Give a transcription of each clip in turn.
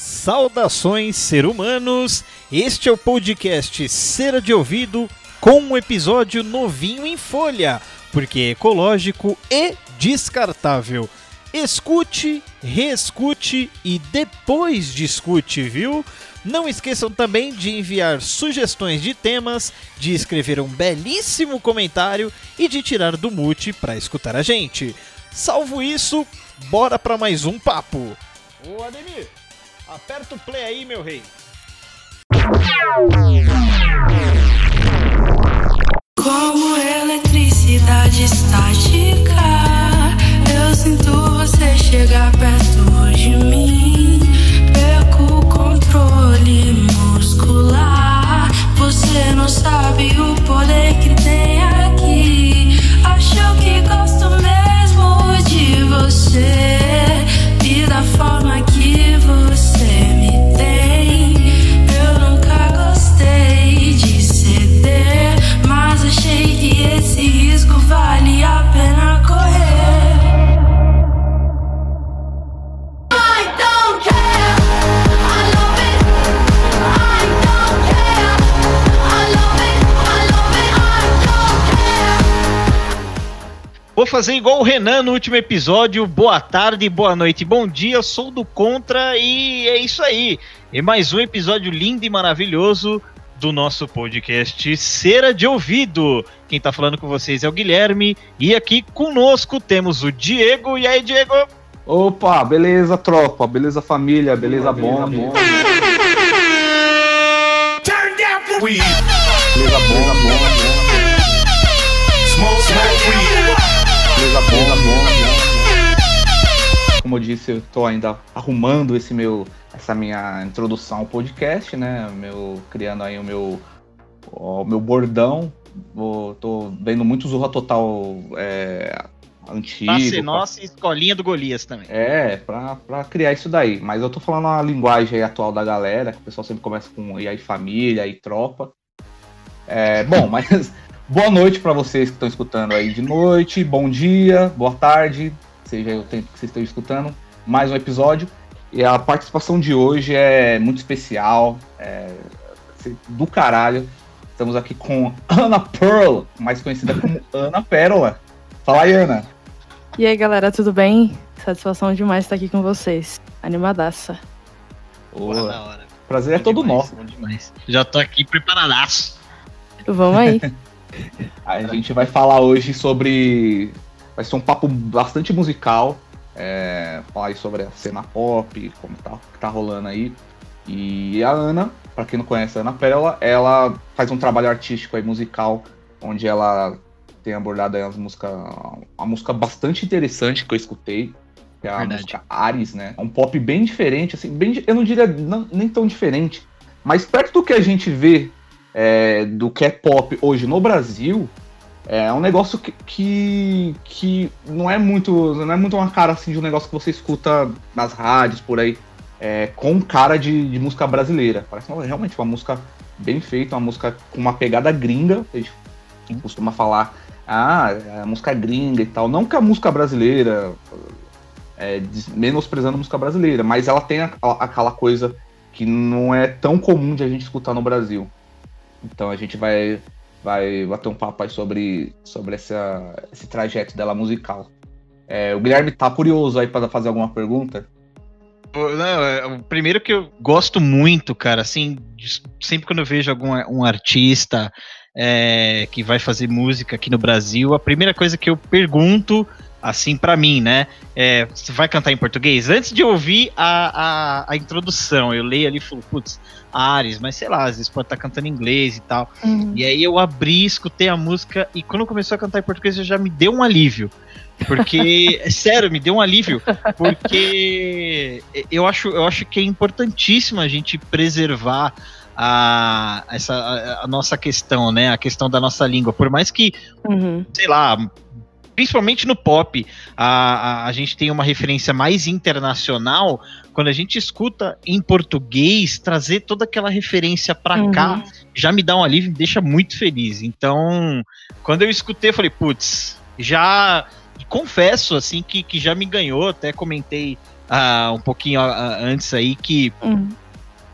Saudações, ser humanos! Este é o podcast Cera de Ouvido com um episódio novinho em folha, porque é ecológico e descartável. Escute, reescute e depois discute, viu? Não esqueçam também de enviar sugestões de temas, de escrever um belíssimo comentário e de tirar do mute para escutar a gente. Salvo isso, bora para mais um papo. Ô Ademir, aperta o play aí, meu rei. Como eletricidade estática, eu sinto você chegar perto de mim. Perco o controle muscular. Você não sabe o poder Vou fazer igual o Renan no último episódio. Boa tarde, boa noite, bom dia. Sou do Contra e é isso aí. E mais um episódio lindo e maravilhoso do nosso podcast Cera de Ouvido. Quem tá falando com vocês é o Guilherme e aqui conosco temos o Diego. E aí, Diego? Opa, beleza, tropa, beleza, família, beleza, bom, bom. Turn down for weed. Beleza, bom, bom, bom, bom. Como eu disse, eu tô ainda arrumando esse meu, essa minha introdução ao podcast, né? Meu, criando aí o meu, o meu bordão. Vou, tô vendo muito Zorra Total é, antigo. Passe nossa e escolinha do Golias também. É, pra, pra criar isso daí. Mas eu tô falando a linguagem atual da galera, que o pessoal sempre começa com e aí família, e tropa. É, bom, mas boa noite pra vocês que estão escutando aí de noite, bom dia, boa tarde, seja o tempo que vocês estão escutando. Mais um episódio. E a participação de hoje é muito especial, é, do caralho. Estamos aqui com Ana Pearl, mais conhecida como Ana Pérola. Fala aí, Ana. E aí, galera, tudo bem? Satisfação demais estar aqui com vocês. Animadaça. Boa. na hora. Prazer é todo Demais, nosso. bom demais. Já tô aqui preparadaço. Vamos aí. A gente vai falar hoje sobre. Vai ser um papo bastante musical. É, falar aí sobre a cena pop, como tá, tá rolando aí. E a Ana, pra quem não conhece a Ana Pérola, ela faz um trabalho artístico aí musical, onde ela tem abordado aí as músicas. Uma música bastante interessante que eu escutei. Que é a Verdade. música Ares, né? É um pop bem diferente, assim, bem, eu não diria não- nem tão diferente, mas perto do que a gente vê é, do que é pop hoje no Brasil, é um negócio que, que, que não é muito. Não é muito uma cara assim de um negócio que você escuta nas rádios por aí. É, com cara de, de música brasileira. Parece realmente uma música bem feita, uma música com uma pegada gringa. A gente costuma falar, ah, é a música gringa e tal. Não que a música brasileira, é, menosprezando a música brasileira, mas ela tem a- aquela coisa que não é tão comum de a gente escutar no Brasil. Então a gente vai, vai bater um papo aí sobre, sobre essa, esse trajeto dela musical. É, o Guilherme tá curioso aí para fazer alguma pergunta? Não, é, o primeiro que eu gosto muito, cara, assim, sempre quando eu vejo algum um artista é, que vai fazer música aqui no Brasil, a primeira coisa que eu pergunto, assim, pra mim, né, é, você vai cantar em português? Antes de ouvir a, a, a introdução, eu leio ali e falo, putz, Ares, mas sei lá, às vezes pode estar cantando em inglês e tal. Uhum. E aí eu abri, escutei a música e quando começou a cantar em português já me deu um alívio. Porque, sério, me deu um alívio. Porque eu acho, eu acho que é importantíssimo a gente preservar a, essa, a, a nossa questão, né? A questão da nossa língua. Por mais que, Uhum. sei lá, principalmente no pop, a, a, a gente tem uma referência mais internacional. Quando a gente escuta em português, trazer toda aquela referência pra Uhum. cá já me dá um alívio e me deixa muito feliz. Então, quando eu escutei, eu falei, putz, já. confesso, assim, que, que já me ganhou. Até comentei ah, um pouquinho ah, antes aí que Hum.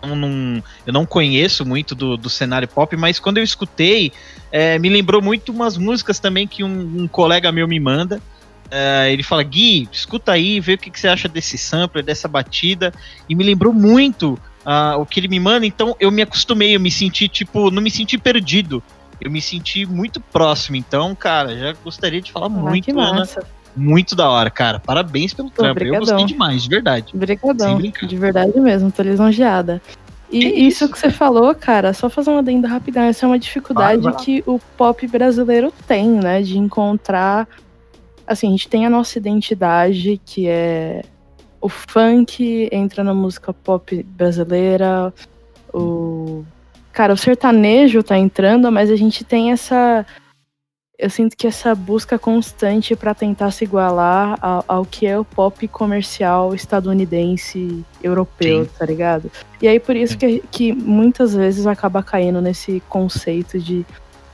eu não, eu não conheço muito do, do cenário pop, mas quando eu escutei, é, me lembrou muito umas músicas também que um, um colega meu me manda. É, ele fala, Gui, escuta aí, vê o que, que você acha desse sampler, dessa batida. E me lembrou muito ah, o que ele me manda, então eu me acostumei, eu me senti, tipo, não me senti perdido. Eu me senti muito próximo. Então, cara, já gostaria de falar Ah, muito, Ana. Muito da hora, cara. Parabéns pelo Pô, trampo. Eu gostei demais, de verdade. Obrigadão, de verdade mesmo, tô lisonjeada. E Que isso? isso? que você falou, cara, só fazer uma adenda rapidão, essa é uma dificuldade Vai, vai lá. que o pop brasileiro tem, né, de encontrar, assim, a gente tem a nossa identidade, que é o funk entra na música pop brasileira, o... Cara, o sertanejo tá entrando, mas a gente tem essa... Eu sinto que essa busca constante pra tentar se igualar ao, ao que é o pop comercial estadunidense, europeu, Sim. tá ligado? E aí por isso que, que muitas vezes acaba caindo nesse conceito de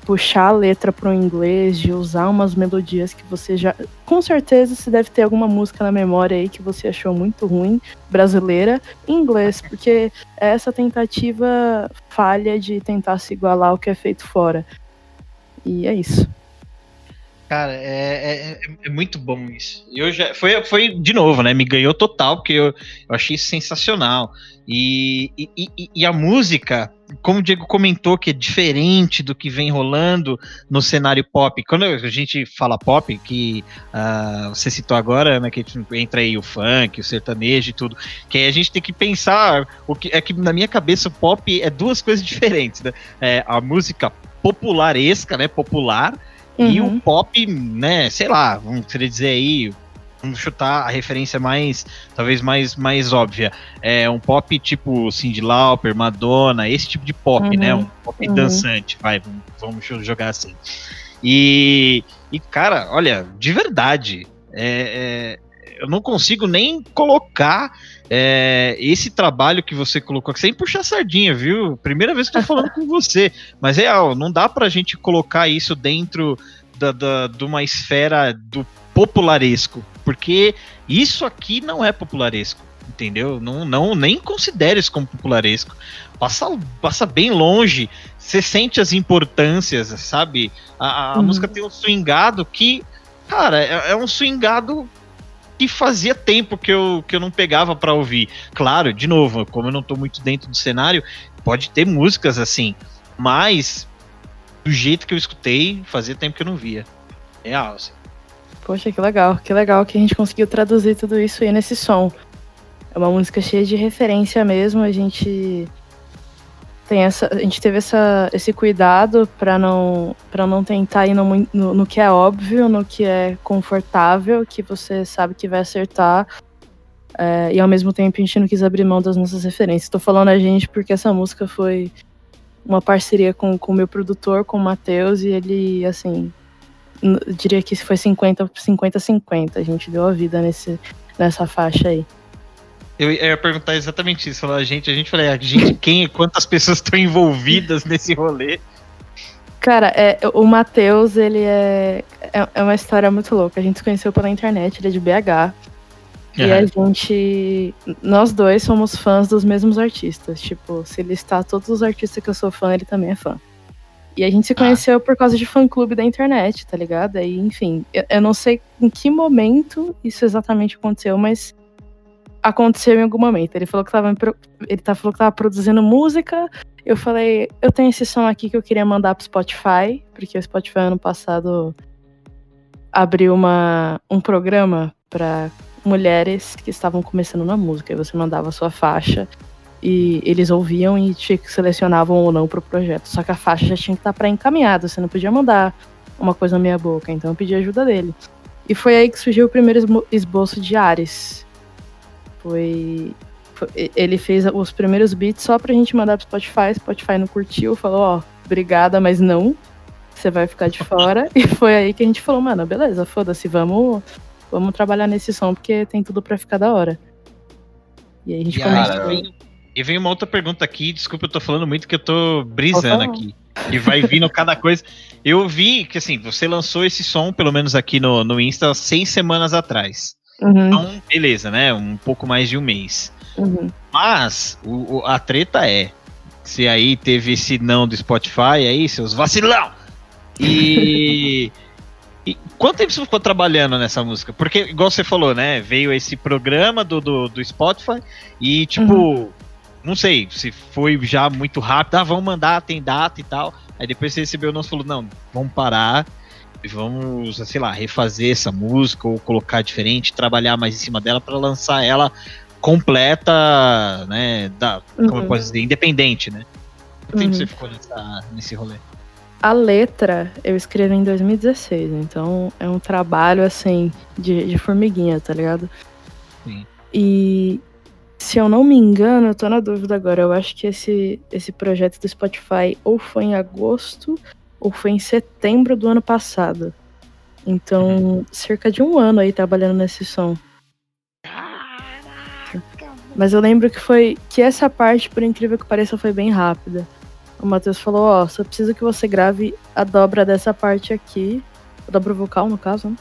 puxar a letra pro inglês, de usar umas melodias que você já. Com certeza você deve ter alguma música na memória aí que você achou muito ruim, brasileira, em inglês, porque é essa tentativa falha de tentar se igualar ao que é feito fora. E é isso. Cara, é, é- é muito bom isso. Eu já, foi, foi, de novo, né? Me ganhou total, porque eu, eu achei sensacional. E, e, e- e a música, como o Diego comentou, que é diferente do que vem rolando no cenário pop. Quando a gente fala pop, que ah, você citou agora, né? Que entra aí o funk, o sertanejo e tudo. Que aí a gente tem que pensar. O que, é que na minha cabeça o pop é duas coisas diferentes, né? É, a música popularesca, né? Popular. E Uhum. o pop, né, sei lá, vamos querer dizer aí, vamos chutar a referência mais, talvez mais, mais óbvia. É um pop tipo Cyndi Lauper, Madonna, esse tipo de pop, Uhum, né? Um pop uhum. dançante, vai, vamos, vamos jogar assim. E, e, cara, olha, de verdade, é, é, eu não consigo nem colocar é, esse trabalho que você colocou aqui, sem puxar sardinha, viu? Primeira vez que eu tô falando com você. Mas é, ó, não dá pra gente colocar isso dentro da, da- de uma esfera do popularesco, porque isso aqui não é popularesco, entendeu? Não, não nem considere isso como popularesco. Passa, passa bem longe, você sente as importâncias, sabe? A, a Uhum. música tem um swingado que, cara, é, é um swingado que fazia tempo que eu, que eu não pegava pra ouvir. Claro, de novo, como eu não tô muito dentro do cenário, pode ter músicas assim, mas do jeito que eu escutei, fazia tempo que eu não via. Real, assim. Poxa, que legal, que legal que a gente conseguiu traduzir tudo isso aí nesse som. É uma música cheia de referência mesmo, a gente tem essa, a gente teve essa, esse cuidado para não para não tentar ir no, no, no que é óbvio, no que é confortável, que você sabe que vai acertar. É, e ao mesmo tempo a gente não quis abrir mão das nossas referências. Tô falando a gente porque essa música foi uma parceria com o meu produtor, com o Matheus, e ele, assim, diria que foi 50 50 50 a gente deu a vida nesse nessa faixa aí Eu ia perguntar exatamente isso. Falar, a gente, a gente falei, a gente, quem, quantas pessoas estão envolvidas nesse rolê? cara é, o Matheus ele é, é é uma história muito louca a gente se conheceu pela internet ele é de BH e a gente nós dois somos fãs dos mesmos artistas tipo se listar todos os artistas que eu sou fã ele também é fã e a gente se conheceu por causa de fã clube da internet, tá ligado? Aí, enfim, eu, eu não sei em que momento isso exatamente aconteceu, mas aconteceu em algum momento. Ele falou que tava, ele tá, falou que tava produzindo música. Eu falei, eu tenho esse som aqui que eu queria mandar pro Spotify, porque o Spotify ano passado abriu uma, um programa para mulheres que estavam começando na música. E você mandava a sua faixa e eles ouviam e selecionavam ou não pro projeto. Só que a faixa já tinha que estar pré-encaminhada, você não podia mandar uma coisa na minha boca, então eu pedi ajuda dele. E foi aí que surgiu o primeiro esboço de Ares. Foi, foi- Ele fez os primeiros beats só pra gente mandar pro Spotify. Spotify não curtiu, falou: Ó, obrigada, mas não. Você vai ficar de fora. E foi aí que a gente falou: Mano, beleza, foda-se, vamos, vamos trabalhar nesse som porque tem tudo pra ficar da hora. E aí a gente começou. e vem uma outra pergunta aqui, desculpa, eu tô falando muito que eu tô brisando aqui. E vai vindo cada coisa. Eu vi que assim, você lançou esse som, pelo menos aqui no, no Insta, seis semanas atrás. Uhum, Então, beleza, né? Um pouco mais de um mês. uhum. Mas o- o- a treta é. Se aí teve esse não do Spotify aí, seus vacilão! E. e quanto tempo você ficou trabalhando nessa música? Porque, igual você falou, né? Veio esse programa do, do, do Spotify e, tipo, não sei se foi já muito rápido. Ah, vamos mandar, tem data e tal. Aí depois você recebeu o nosso falou: não, vamos parar. E Vamos, sei lá, refazer essa música ou colocar diferente, trabalhar mais em cima dela para lançar ela completa, né? Da, Como eu Uhum. posso dizer, independente, né? Quanto tempo Uhum. você ficou nessa, nesse rolê? A letra eu escrevi em 2016, então é um trabalho assim de, de formiguinha, tá ligado? Sim. E se eu não me engano, eu tô na dúvida agora. Eu acho que esse, esse projeto do Spotify ou foi em agosto ou foi em setembro do ano passado. Então, cerca de um ano aí trabalhando nesse som. Mas eu lembro que foi que essa parte, por incrível que pareça, foi bem rápida. O Matheus falou, ó, só preciso que você grave a dobra dessa parte aqui. A dobra vocal, no caso, né?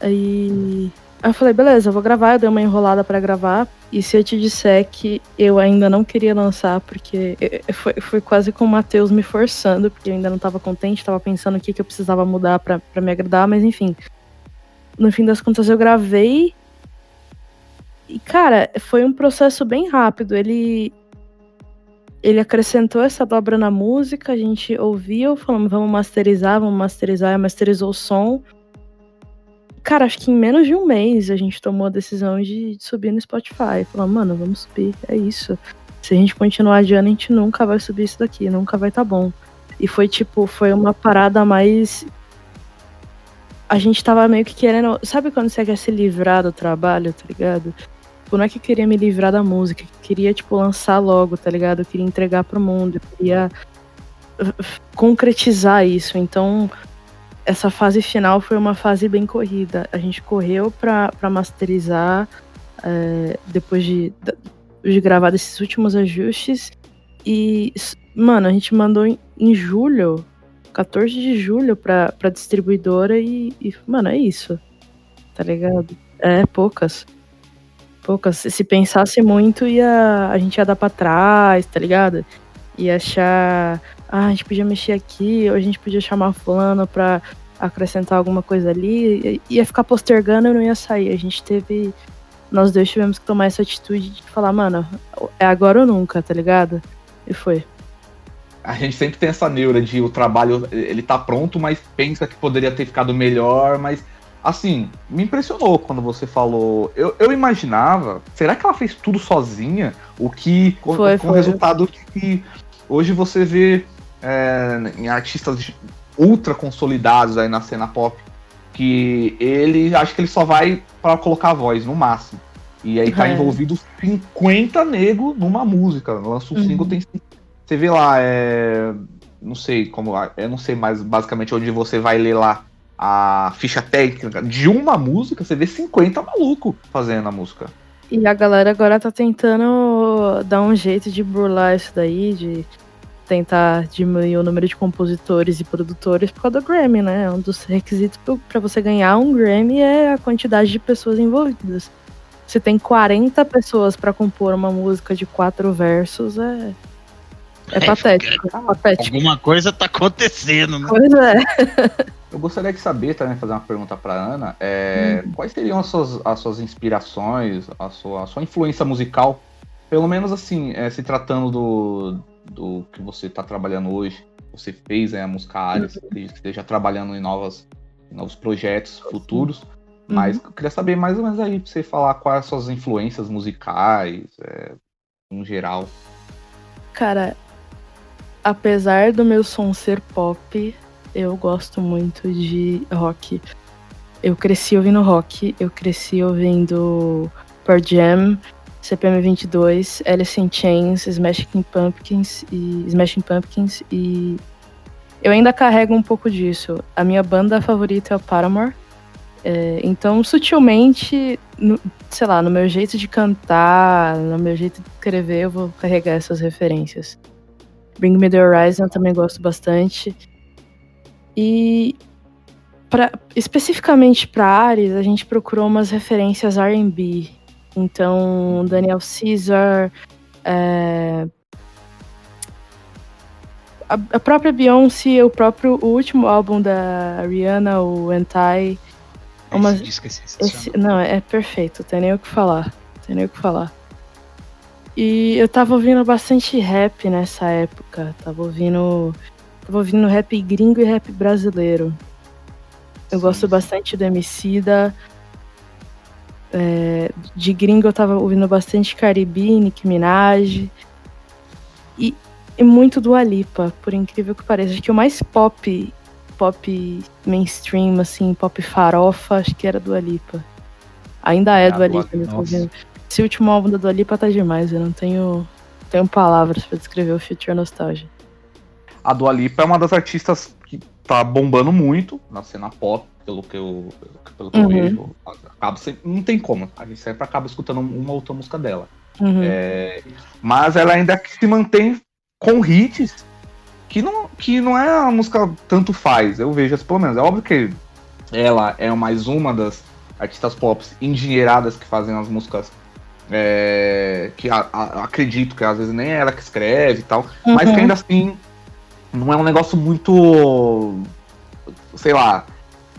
Aí Aí eu falei, beleza, eu vou gravar, eu dei uma enrolada pra gravar. E se eu te disser que eu ainda não queria lançar, porque foi, foi quase com o Matheus me forçando, porque eu ainda não tava contente, tava pensando o que, que eu precisava mudar pra me agradar, mas enfim. No fim das contas eu gravei. E, cara, foi um processo bem rápido. Ele. Ele acrescentou essa dobra na música, a gente ouviu, falamos, vamos masterizar, vamos masterizar, masterizou o som. Cara, acho que em menos de um mês a gente tomou a decisão de subir no Spotify. Falamos, mano, vamos subir, é isso. Se a gente continuar adiando, a gente nunca vai subir isso daqui, nunca vai tá bom. E foi tipo, foi uma parada mais. A gente tava meio que querendo. Sabe quando você quer se livrar do trabalho, tá ligado? Tipo, não é que eu queria me livrar da música, eu queria, tipo, lançar logo, tá ligado? Eu queria entregar pro mundo, eu queria uh, concretizar isso. Então, essa fase final foi uma fase bem corrida. A gente correu pra masterizar é, depois de, de gravar esses últimos ajustes. E, mano, a gente mandou em, em julho, 14 de julho, pra distribuidora e, e, mano, é isso. Tá ligado? É, poucas. Poucas. Se pensasse muito, ia, a gente ia dar pra trás, tá ligado? Ia achar. Ah, a gente podia mexer aqui, ou a gente podia chamar fulano pra acrescentar alguma coisa ali. Ia ficar postergando e não ia sair. A gente teve. Nós dois tivemos que tomar essa atitude de falar, mano, é agora ou nunca, tá ligado? E foi. A gente sempre tem essa neura de o trabalho, ele tá pronto, mas pensa que poderia ter ficado melhor, mas assim, me impressionou quando você falou. Eu, eu imaginava, será que ela fez tudo sozinha? O que. Com, Foi, com o resultado que hoje você vê é, em artistas ultra consolidados aí na cena pop, que ele acho que ele só vai pra colocar a voz, no máximo. E aí tá É. envolvido 50 nego numa música. Lança um Uhum. single, tem. Você vê lá, é. Não sei como. Eu não sei mais basicamente onde você vai ler lá a ficha técnica de uma música, você vê 50 maluco fazendo a música. E a galera agora tá tentando dar um jeito de burlar isso daí, de tentar diminuir o número de compositores e produtores por causa do Grammy, né? Um dos requisitos pra você ganhar um Grammy é a quantidade de pessoas envolvidas. Se tem 40 pessoas pra compor uma música de quatro versos, é. É, É, patético. É patético. Alguma coisa tá acontecendo, né? Pois é. Eu gostaria de saber também, fazer uma pergunta para Ana, é, quais seriam as suas, as suas inspirações, a sua, a sua influência musical, pelo menos assim, é, se tratando do, do que você está trabalhando hoje, você fez é, a música Alice, acredito que esteja trabalhando em, novas, em novos projetos futuros, mas eu queria saber mais ou menos aí, pra você falar quais as suas influências musicais, é, em geral. Cara, apesar do meu som ser pop, eu gosto muito de rock. Eu cresci ouvindo rock, eu cresci ouvindo Pearl Jam, CPM 22, Alice in Chains, Smashing Pumpkins e Smashing Pumpkins e eu ainda carrego um pouco disso. A minha banda favorita é o Paramore. É, então, sutilmente, no- sei lá, no meu jeito de cantar, no meu jeito de escrever, eu vou carregar essas referências. Bring Me The Horizon eu também gosto bastante. E pra, especificamente para Ares, a gente procurou umas referências R&B. Então, Daniel Caesar, é, a, a própria Beyoncé, o próprio o último álbum da Rihanna, o Anti. Uma- Esse disco é. Esse, não, é perfeito, tem nem o que falar. Tem nem o que falar. E eu tava ouvindo bastante rap nessa época. Tava ouvindo. Tava ouvindo rap gringo e rap brasileiro. Eu Sim, gosto bastante do Emicida. É, de gringo eu tava ouvindo bastante Caribe, Nicki Minaj. E, e muito do Alipa, por incrível que pareça. Acho que o mais pop, pop mainstream, assim, pop farofa, acho que era do Alipa. Ainda é Ah, do Alipa, eu tô. Esse último álbum da Dua Lipa tá demais, eu não tenho, tenho palavras pra descrever o Future Nostalgia. A Dua Lipa é uma das artistas que tá bombando muito na cena pop, pelo que eu, pelo que eu Uhum. vejo. Acaba sempre- não tem como, a gente sempre acaba escutando uma ou outra música dela. Uhum. É, mas ela ainda se mantém com hits que não, que não é uma música tanto faz, eu vejo assim, pelo menos. É óbvio que ela é mais uma das artistas pop endinheiradas que fazem as músicas é, que a- a- acredito que às vezes nem é ela que escreve e tal, mas Uhum. que ainda assim não é um negócio muito, sei lá,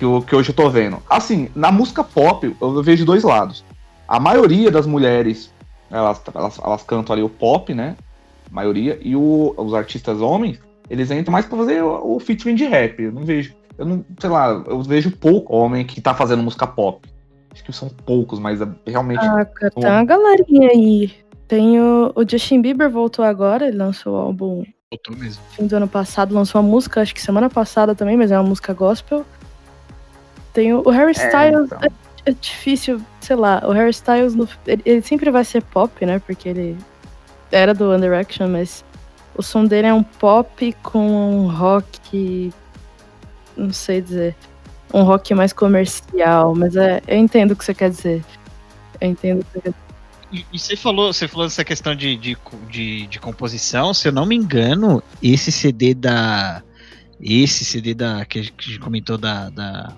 que, eu- que hoje eu tô vendo. Assim, na música pop eu vejo dois lados. A maioria das mulheres, elas, elas, elas cantam ali o pop, né? A maioria, e o- os artistas homens, eles entram mais pra fazer o, o featuring de rap. Eu não vejo, eu não, sei lá, eu vejo pouco homem que tá fazendo música pop. Acho que são poucos, mas é realmente. Ah, cara, tem uma galerinha aí. Tem o, o Justin Bieber voltou agora, ele lançou o álbum Voltou mesmo. fim do ano passado, lançou uma música, acho que semana passada também, mas é uma música gospel. Tem o, o Harry Styles, então. é, é difícil, sei lá, o Harry Styles, no- ele, ele sempre vai ser pop, né, porque ele era do One Direction, mas o som dele é um pop com um rock, não sei dizer, um rock mais comercial, mas é, eu entendo o que você quer dizer. Eu entendo o que você quer dizer. E, e você falou, você falou dessa questão de, de, de, de composição, se eu não me engano, esse CD da. Esse CD da. que a gente comentou da. da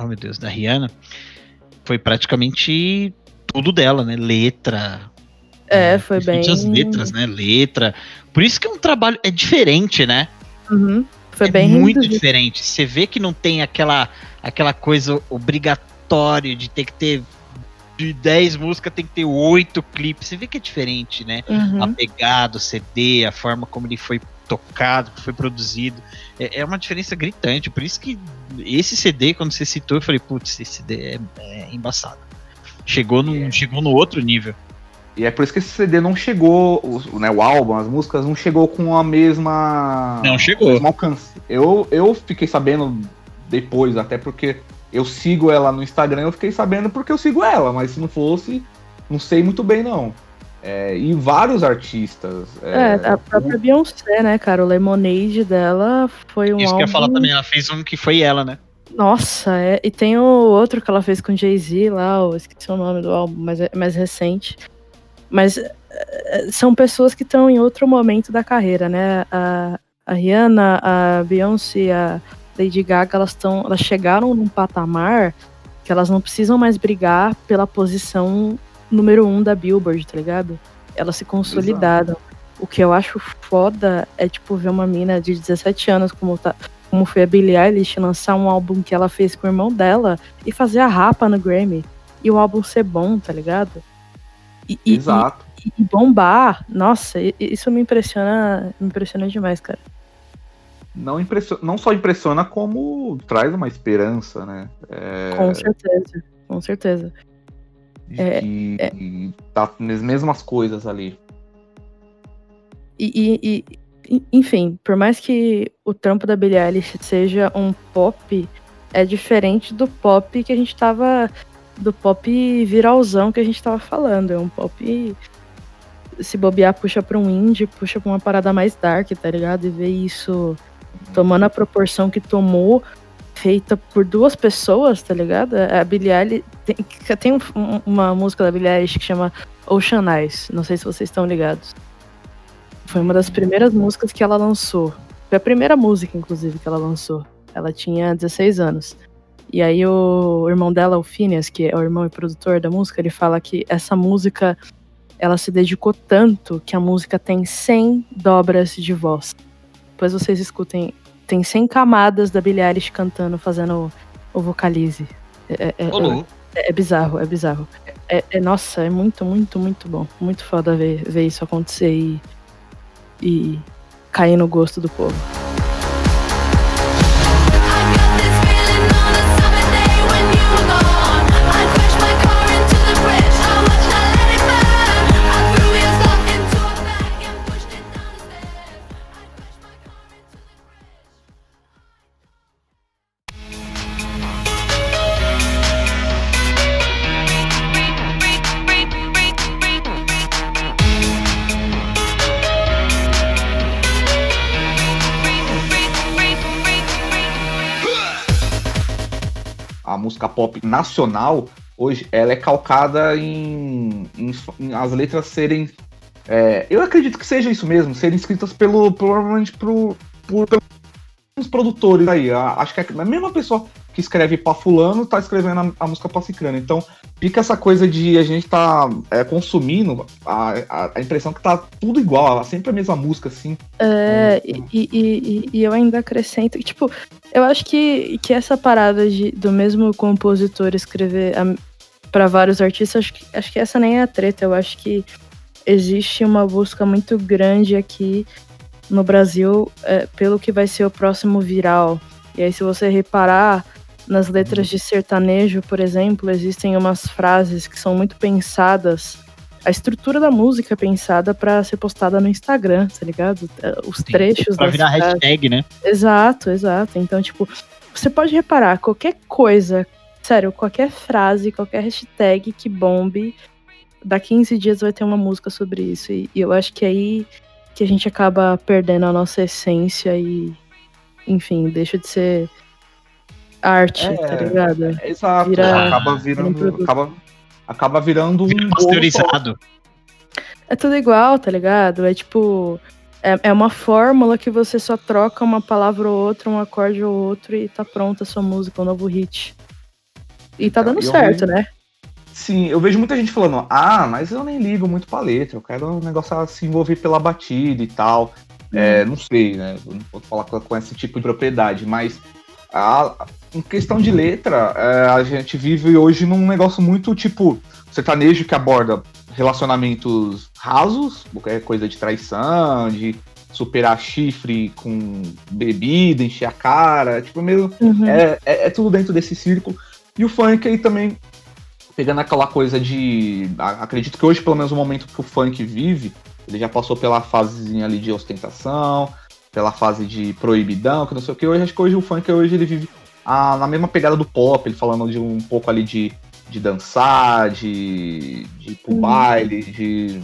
oh meu Deus, da Rihanna, foi praticamente tudo dela, né? Letra. É, né? foi bem. As letras, né? Letra. Por isso que é um trabalho. É diferente, né? Uhum, Foi é bem muito reduzido. diferente. Você vê que não tem aquela, aquela coisa obrigatória de ter que ter de 10 músicas, tem que ter 8 clipes. Você vê que é diferente, né? Uhum. A pegada, o CD, a forma como ele foi tocado, que foi produzido. É, é uma diferença gritante. Por isso que esse CD, quando você citou, eu falei, putz, esse CD é, é embaçado. Chegou no, É. chegou no outro nível. E é por isso que esse CD não chegou, o, né, o álbum, as músicas não chegou com a mesma. Não chegou. o mesmo alcance. Eu, eu fiquei sabendo depois, até porque eu sigo ela no Instagram, eu fiquei sabendo porque eu sigo ela, mas se não fosse, não sei muito bem não. É, e vários artistas. É, a própria Beyoncé, né, cara? O Lemonade dela foi um Isso álbum... que eu ia falar também, ela fez um que foi ela, né? Nossa, é. E tem o outro que ela fez com Jay-Z lá, eu esqueci o nome do álbum, mas é mais recente. Mas é, são pessoas que estão em outro momento da carreira, né? A, a Rihanna, a Beyoncé, a Lady Gaga, elas, tão, elas chegaram num patamar que elas não precisam mais brigar pela posição número um da Billboard, tá ligado? Elas se consolidaram. O que eu acho foda é, tipo, ver uma mina de 17 anos, como, tá, como foi a Billie Eilish, lançar um álbum que ela fez com o irmão dela e fazer a rapa no Grammy. E o álbum ser bom, tá ligado? E, Exato. e- e bombar, nossa, isso me impressiona, me impressiona demais, cara. Não, impressiona, não só impressiona, como traz uma esperança, né? É, Com certeza, com certeza. De é, que tá nas mesmas coisas ali. E, e- e- e- enfim, por mais que o trampo da Billie Eilish seja um pop, é diferente do pop que a gente tava. Do pop viralzão que a gente tava falando. É um pop. Se bobear, puxa pra um indie, puxa pra uma parada mais dark, tá ligado? E ver isso tomando a proporção que tomou, feita por duas pessoas, tá ligado? A Billie Eilish. Tem, tem um- uma música da Billie Eilish que chama Ocean Eyes. Não sei se vocês estão ligados. Foi uma das primeiras músicas que ela lançou. Foi a primeira música, inclusive, que ela lançou. Ela tinha 16 anos. E aí o irmão dela, o Phineas, que é o irmão e produtor da música, ele fala que essa música ela se dedicou tanto que a música tem 100 dobras de voz. Depois vocês escutem, tem 100 camadas da Billie Eilish cantando, fazendo o vocalize. É, é- louco. é- é bizarro, é bizarro. É, é- nossa, é muito, muito, muito bom. Muito foda ver, ver isso acontecer e, e cair no gosto do povo. Música pop nacional, hoje, ela é calcada em, em- em as letras serem. é, eu acredito que seja isso mesmo, serem escritas pelo, provavelmente pro, por, pelos produtores aí. A- acho que é a mesma pessoa que escreve pra fulano tá escrevendo a, a música pra ciclano. Então, fica essa coisa de a gente tá é, consumindo a, a, a impressão que tá tudo igual, sempre a mesma música, assim. É, Hum, e, e- e- eu ainda acrescento que, tipo, eu acho que, que essa parada de, do mesmo compositor escrever a- pra vários artistas, acho que, acho que essa nem é a treta. Eu acho que existe uma busca muito grande aqui no Brasil é, pelo que vai ser o próximo viral. E aí, se você reparar nas letras de sertanejo, por exemplo, existem umas frases que são muito pensadas. A estrutura da música é pensada pra ser postada no Instagram, tá ligado? É, Os Sim, trechos Pra virar frases. hashtag, né? Exato, exato. Então, tipo, você pode reparar, qualquer coisa, sério, qualquer frase, qualquer hashtag que bombe, daqui 15 dias vai ter uma música sobre isso. E, e eu acho que aí que a gente acaba perdendo a nossa essência e, enfim, deixa de ser arte, É, tá ligado? Exato, Vira- acaba um virando. produto. acaba, acaba virando um. Vira pasteurizado. É tudo igual, tá ligado? É tipo. É, é uma fórmula que você só troca uma palavra ou outra, um acorde ou outro e tá pronta a sua música, um novo hit. E tá Então, dando certo, né? Sim, eu vejo muita gente falando, ah, mas eu nem ligo muito pra letra, eu quero um negócio a se envolver pela batida e tal. É, não sei, né? Eu não vou falar com, com esse tipo de propriedade, mas a- em questão de letra, é, a gente vive hoje num negócio muito tipo sertanejo que aborda relacionamentos rasos, qualquer coisa de traição, de superar chifre com bebida, encher a cara, tipo, meio Uhum. é, é, é tudo dentro desse círculo. E o funk aí também, pegando aquela coisa de. Acredito que hoje, pelo menos, o momento que o funk vive, ele já passou pela fasezinha ali de ostentação, pela fase de proibidão, que não sei o que. Hoje, acho que hoje o funk hoje ele vive a- na mesma pegada do pop, ele falando de um pouco ali de, de dançar, de, de ir pro Uhum. baile, de.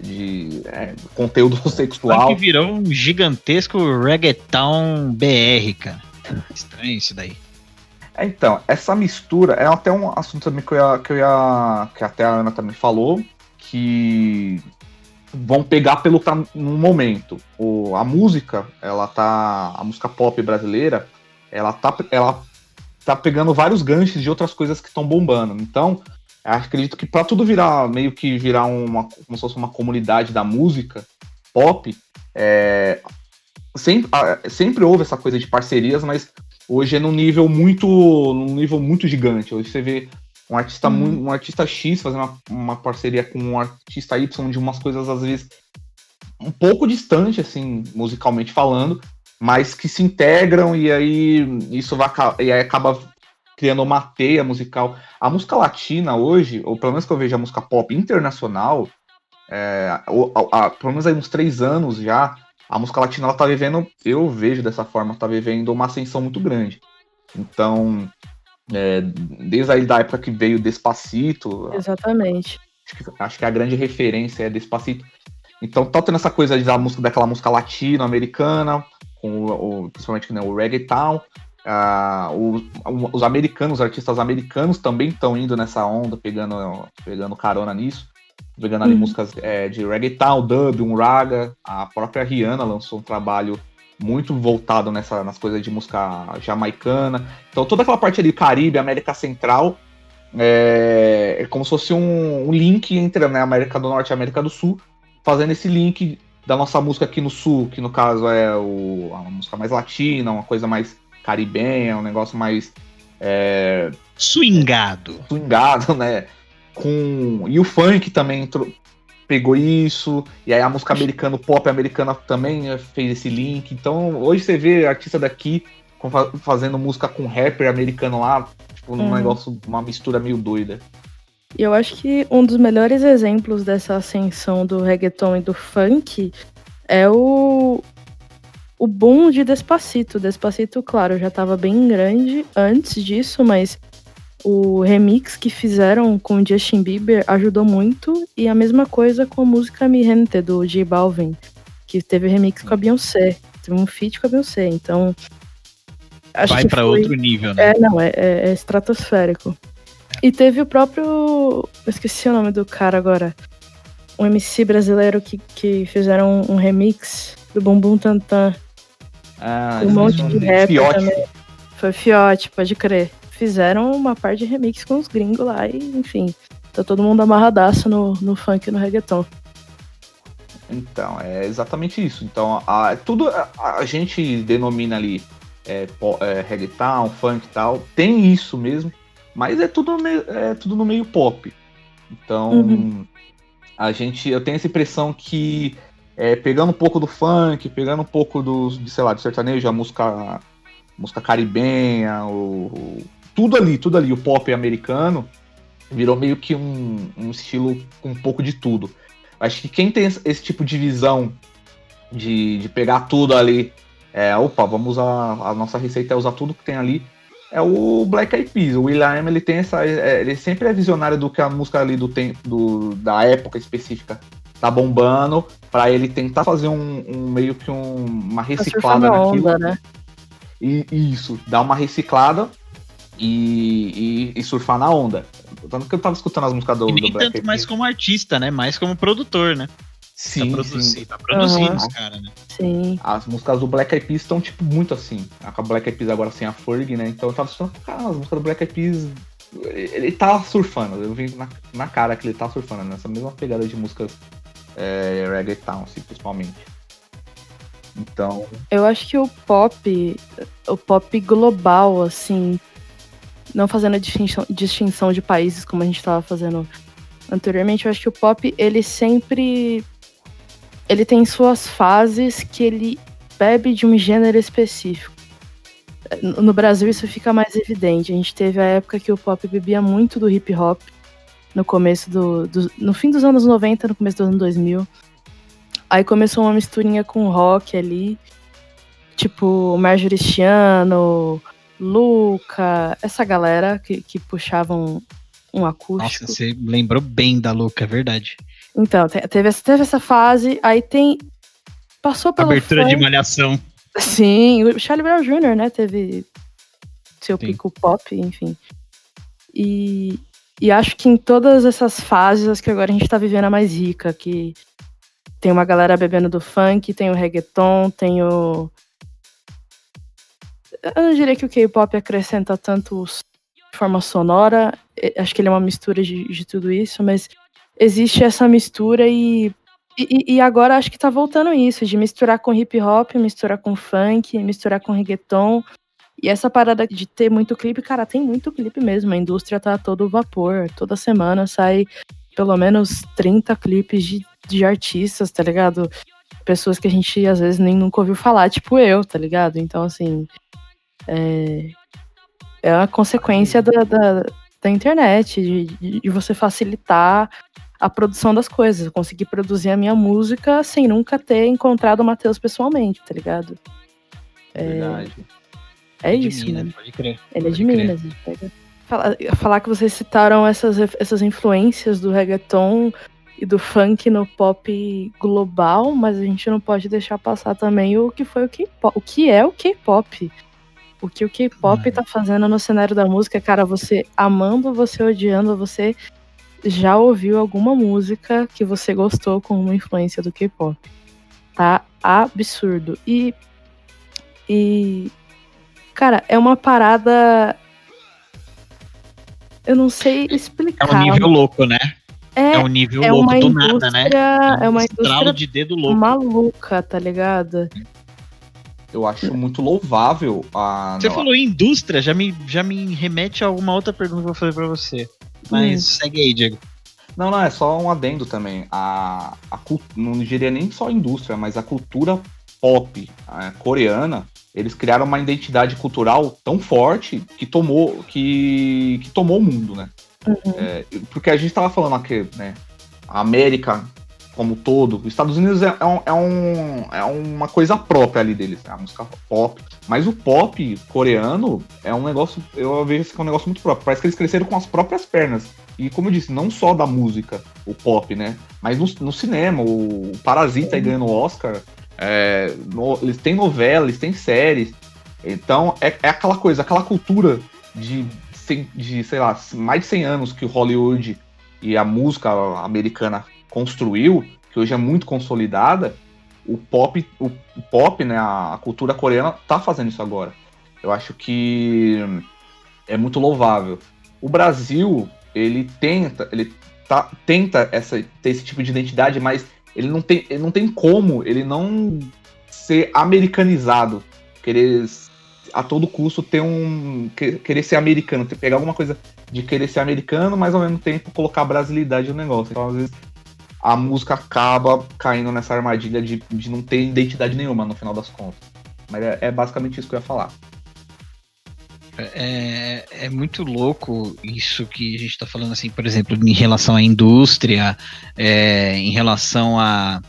de é, conteúdo sexual. Que virou um gigantesco reggaeton BR, cara. Estranho isso daí. É, Então, essa mistura é até um assunto também que eu ia, que eu ia. que até a Ana também falou, que vão pegar pelo que tá no momento. O, a música, ela tá. A música pop brasileira, ela tá, ela tá pegando vários ganchos de outras coisas que estão bombando. Então, acredito que para tudo virar, meio que virar uma, como se fosse uma comunidade da música pop, é, sempre, sempre houve essa coisa de parcerias, mas hoje é num nível muito num nível muito gigante. Hoje você vê um artista muito, um artista X fazendo uma, uma parceria com um artista Y de umas coisas às vezes um pouco distante assim, musicalmente falando, mas que se integram e aí isso vai e aí acaba criando uma teia musical. A música latina hoje, ou pelo menos que eu vejo a música pop internacional, é, pelo menos aí uns três anos já, a música latina ela tá vivendo, eu vejo dessa forma, tá vivendo uma ascensão muito grande. Então, é, desde aí da época que veio Despacito, Exatamente. acho que, acho que a grande referência é Despacito. Então tá tendo essa coisa da música, daquela música latino-americana, com o, o- principalmente né, o reggaeton. Ah, o- o- os americanos, os artistas americanos também estão indo nessa onda, pegando, pegando carona nisso. Pegando ali Uhum. músicas é, de reggaeton, dub, um raga. A própria Rihanna lançou um trabalho muito voltado nessa, nas coisas de música jamaicana. Então toda aquela parte ali, Caribe, América Central, é, é como se fosse um, um link entre né, a América do Norte e a América do Sul, fazendo esse link da nossa música aqui no Sul, que no caso é o, a música mais latina, uma coisa mais caribenha, um negócio mais é, Swingado. swingado, né? Com... E o funk também entrou- pegou isso, e aí a música americana, o pop americana também né, fez esse link. Então hoje você vê artista daqui fazendo música com rapper americano lá, tipo, num Uhum. negócio, uma mistura meio doida. E eu acho que um dos melhores exemplos dessa ascensão do reggaeton e do funk é o, o boom de Despacito. Despacito, claro, já estava bem grande antes disso, mas o remix que fizeram com o Justin Bieber ajudou muito. E a mesma coisa com a música Mi Gente, do J Balvin, que teve remix com a Beyoncé. Teve um feat com a Beyoncé, então... Acho Vai pra foi- outro nível, né? é, não, é, é- é estratosférico. E teve o próprio. Eu esqueci o nome do cara agora. Um MC brasileiro que, que fizeram um remix do Bumbum Tantan. Ah, Um monte de Fiote. também. Foi Fiote, pode crer. Fizeram uma parte de remix com os gringos lá e, enfim. Tá todo mundo amarradaço no, no funk e no reggaeton. Então, é exatamente isso. Então, a, tudo a, a gente denomina ali é, é, reggaeton, funk e tal, tem isso mesmo, mas é tudo, no meio- é tudo no meio pop. Então, Uhum. a gente, eu tenho essa impressão que é, pegando um pouco do funk, pegando um pouco do, de, sei lá, do sertanejo, a música, música caribenha, o- tudo ali, tudo ali, o pop americano, virou meio que um, um estilo com um pouco de tudo. Acho que quem tem esse tipo de visão de, de pegar tudo ali, é, opa, vamos usar, a nossa receita é usar tudo que tem ali, é o Black Eyed Peas. O Will.i.am, ele tem essa, é, ele sempre é visionário do que a música ali do tempo, da época específica tá bombando, pra ele tentar fazer um, um meio que um- uma Tá reciclada a naquilo. onda, né? E isso, dar uma reciclada e, e- e surfar na onda. Tanto que eu tava escutando as músicas do, E do nem Black tanto Eyed mais Peas. como artista, né? Mais como produtor, né? Sim, tá, produzi- sim. tá produzindo os caras, né? Sim. As músicas do Black Eyed Peas estão, tipo, muito assim. A Black Eyed Peas agora sem a Ferg, né? Então eu tava escutando, cara, as músicas do Black Eyed Peas. Ele tá surfando, eu vi na, na cara que ele tá surfando, nessa mesma pegada de músicas é, reggaeton, assim, principalmente. Então, Eu acho que o pop, o pop global, assim, não fazendo a distinção, distinção de países como a gente estava fazendo anteriormente, eu acho que o pop, ele sempre. Ele tem suas fases que ele bebe de um gênero específico. No Brasil isso fica mais evidente. A gente teve a época que o pop bebia muito do hip hop, no começo do, do- no fim dos anos 90, no começo dos anos 2000. Aí começou uma misturinha com rock ali, tipo Marjorie Chiano, Luca, essa galera que, que puxavam um acústico. Nossa, você lembrou bem da louca, é verdade. Então, te- teve, essa- teve essa fase, aí tem. Passou pelo. Abertura de malhação. Sim, o Charlie Brown Jr., né? Teve seu Sim. pico pop, enfim. E, e acho que em todas essas fases, acho que agora a gente tá vivendo a mais rica, que tem uma galera bebendo do funk, tem o reggaeton, tem o. Eu não diria que o K-pop acrescenta tanto de forma sonora, acho que ele é uma mistura de, de tudo isso, mas existe essa mistura e e, e agora acho que tá voltando isso, de misturar com hip hop, misturar com funk, misturar com reggaeton. E essa parada de ter muito clipe, cara, tem muito clipe mesmo. A indústria tá todo vapor. Toda semana sai pelo menos 30 clipes de, de artistas, tá ligado? Pessoas que a gente às vezes nem nunca ouviu falar, tipo eu, tá ligado? Então, assim. É, é a consequência da, da, da internet, de, de- você facilitar a produção das coisas. Eu consegui produzir a minha música sem nunca ter encontrado o Matheus pessoalmente, tá ligado? verdade. É de isso, Minas, mano. Pode crer. Ele é pode de crer. Minas. pega- Falar, falar que vocês citaram essas, essas influências do reggaeton e do funk no pop global, mas a gente não pode deixar passar também o que foi o K-pop, o que é o K-pop. O que o K-pop Uhum. tá fazendo no cenário da música, cara, você amando, você odiando, você já ouviu alguma música que você gostou com uma influência do K-pop. Tá absurdo. E E. Cara, é uma parada. Eu não sei É explicar. um nível louco, né? É, É um nível é louco do nada, né? indústria- é uma indústria de dedo louco. maluca, tá ligado? Eu acho muito louvável a. Você não, falou indústria, já me, já me remete a alguma outra pergunta que eu vou fazer pra você. Mas Hum. segue aí, Diego. Não, não, é só um adendo também. A, a não diria nem só a indústria, mas a cultura pop eh, coreana, eles criaram uma identidade cultural tão forte que tomou, que, que tomou o mundo, né? Uhum. É, porque a gente tava falando aqui, né? A América como todo, os Estados Unidos é, é, um, é, um- é uma coisa própria ali deles, né? a música pop. Mas o pop coreano é um negócio, eu vejo que é um negócio muito próprio. Parece que eles cresceram com as próprias pernas. E como eu disse, não só da música, o pop, né? Mas no, no cinema, o Parasita aí ganhando o Oscar. é, no- eles têm novela, eles têm séries. Então é, é aquela coisa, aquela cultura de, de, sei lá, mais de 100 anos que o Hollywood e a música americana construiu, que hoje é muito consolidada, o pop, o, o pop, né, a, a cultura coreana tá fazendo isso agora. Eu acho que é muito louvável. O Brasil, ele tenta, ele tá, tenta essa, ter esse tipo de identidade, mas ele não tem, ele não tem como ele não ser americanizado, querer a todo custo ter um que- querer ser americano, ter, pegar alguma coisa de querer ser americano, mas ao mesmo tempo colocar brasilidade no negócio. Então, às vezes, a música acaba caindo nessa armadilha de, de não ter identidade nenhuma no final das contas. Mas é, é basicamente isso que eu ia falar. É, é muito louco isso que a gente tá falando, assim, por exemplo, em relação à indústria, é, em relação a.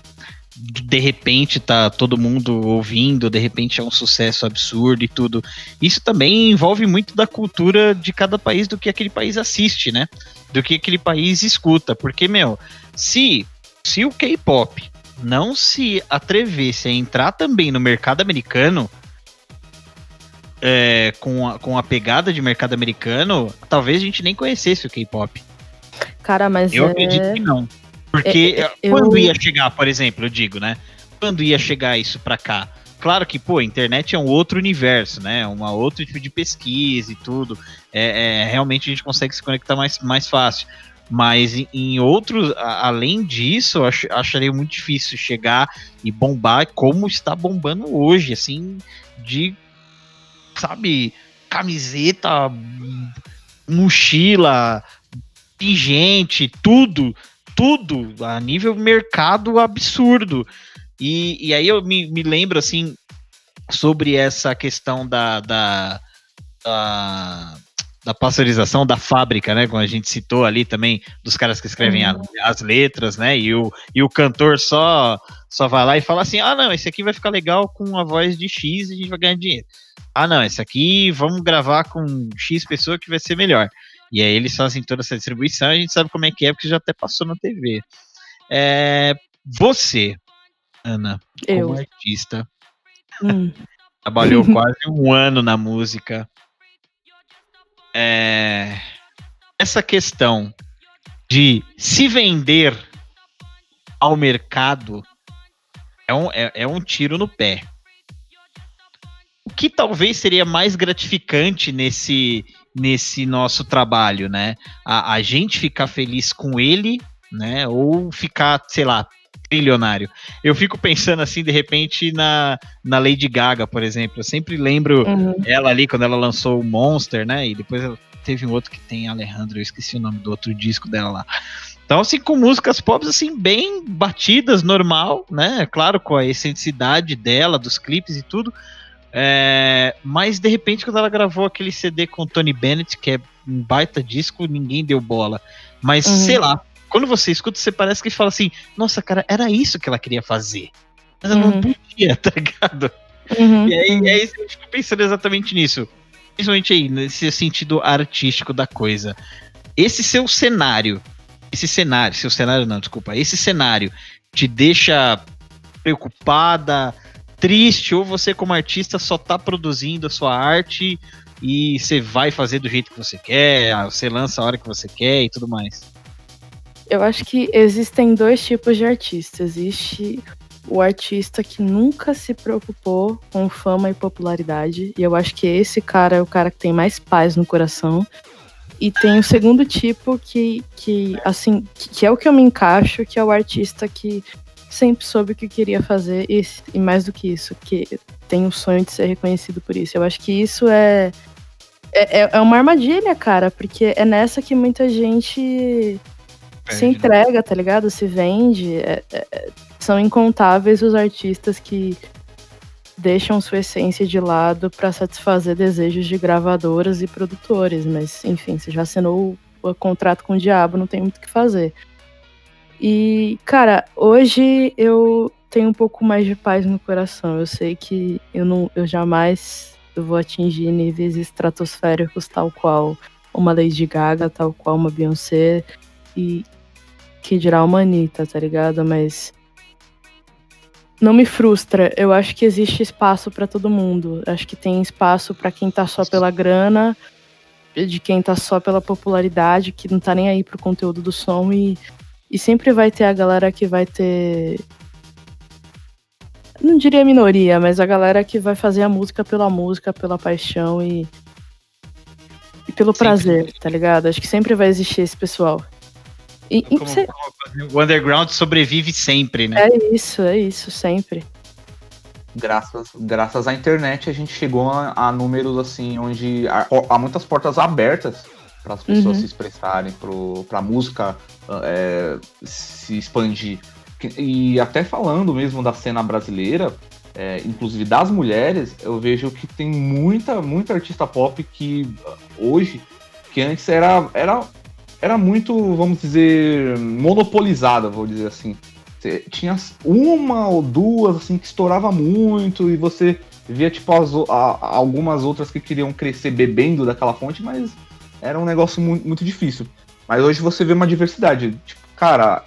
De repente tá todo mundo ouvindo, de repente é um sucesso absurdo e tudo. Isso também envolve muito da cultura de cada país, do que aquele país assiste, né? Do que aquele país escuta. Porque, meu, se, se o K-pop não se atrevesse a entrar também no mercado americano, é, com, a, com a pegada de mercado americano, talvez a gente nem conhecesse o K-pop. Cara, mas Eu é... acredito que não. Porque É, eu- quando ia chegar, por exemplo, eu digo, né? Quando ia chegar isso pra cá? Claro que, pô, a internet é um outro universo, né? Um outro tipo de pesquisa e tudo. É, é, realmente a gente consegue se conectar mais, mais fácil. Mas em, em outros, a- além disso, eu ach, acharia muito difícil chegar e bombar como está bombando hoje, assim, de, sabe, camiseta, mochila, pingente, tudo, tudo a nível mercado absurdo. E, e aí eu me, me lembro, assim, sobre essa questão da, da, da, da pasteurização da fábrica, né? Como a gente citou ali também, dos caras que escrevem a- as letras, né? E o, e o cantor só, só vai lá e fala assim: ah, não, esse aqui vai ficar legal com a voz de X e a gente vai ganhar dinheiro. Ah, não, esse aqui vamos gravar com X pessoa que vai ser melhor. E aí eles fazem toda essa distribuição, a gente sabe como é que é, porque já até passou na TV. É, você, Ana, Eu. como artista, Hum. trabalhou quase um ano na música. É, essa questão de se vender ao mercado é um, é, é um tiro no pé. O que talvez seria mais gratificante nesse, nesse nosso trabalho, né? A, a gente ficar feliz com ele, né? Ou ficar, sei lá, trilionário. Eu fico pensando assim, de repente, na, na Lady Gaga, por exemplo. Eu sempre lembro Uhum. ela ali quando ela lançou o Monster, né? E depois ela teve um outro que tem Alejandro, eu esqueci o nome do outro disco dela lá. Então, assim, com músicas pop, assim, bem batidas, normal, né? Claro, com a excentricidade dela, dos clipes e tudo. É, mas, de repente, quando ela gravou aquele CD com Tony Bennett, que é um baita disco, ninguém deu bola. Mas, Uhum. sei lá, quando você escuta, você parece que fala assim, nossa, cara, era isso que ela queria fazer. Mas ela não Uhum. podia, tá ligado? Uhum. E aí, e aí eu fico pensando exatamente nisso. Principalmente aí, nesse sentido artístico da coisa. Esse seu cenário, esse cenário, seu cenário não, desculpa, esse cenário te deixa preocupada, triste, ou você como artista só tá produzindo a sua arte e você vai fazer do jeito que você quer, você lança a hora que você quer e tudo mais. Eu acho que existem dois tipos de artista. Existe o artista que nunca se preocupou com fama e popularidade. E eu acho que esse cara é o cara que tem mais paz no coração. E tem o segundo tipo que, que assim, que, é o que eu me encaixo, que é o artista que sempre soube o que queria fazer e, e mais do que isso, que tem o sonho de ser reconhecido por isso. Eu acho que isso é, é, é- é uma armadilha, cara, porque é nessa que muita gente se Perde, né? entrega, tá ligado? Se vende. É- é- é- são incontáveis os artistas que deixam sua essência de lado pra satisfazer desejos de gravadoras e produtores, mas enfim, você já assinou o, o contrato com o diabo, não tem muito o que fazer. E, cara, hoje eu tenho um pouco mais de paz no coração. Eu sei que eu não, eu jamais vou atingir níveis estratosféricos tal qual uma Lady Gaga, tal qual uma Beyoncé e que dirá uma Anitta, tá ligado? Mas não me frustra. Eu acho que existe espaço pra todo mundo. Acho que tem espaço pra quem tá só pela grana, de quem tá só pela popularidade, que não tá nem aí pro conteúdo do som e, e sempre vai ter a galera que vai ter não diria minoria, mas a galera que vai fazer a música pela música, pela paixão e, e pelo Sempre. prazer, tá ligado? Acho que sempre vai existir esse pessoal. E, e Como- como o underground sobrevive sempre, né? é isso, é isso, sempre. Graças, graças à internet a gente chegou a, a números assim onde há, há muitas portas abertas para as pessoas Uhum. se expressarem, para a música é, se expandir. E até falando mesmo da cena brasileira, é, inclusive das mulheres, eu vejo que tem muita, muita artista pop que ah, hoje, que antes era, era, era muito, vamos dizer, monopolizada, vou dizer assim. Você tinha uma ou duas assim que estourava muito e você via tipo as a- algumas outras que queriam crescer bebendo daquela fonte, mas era um negócio mu- muito difícil. Mas hoje você vê uma diversidade, tipo, cara,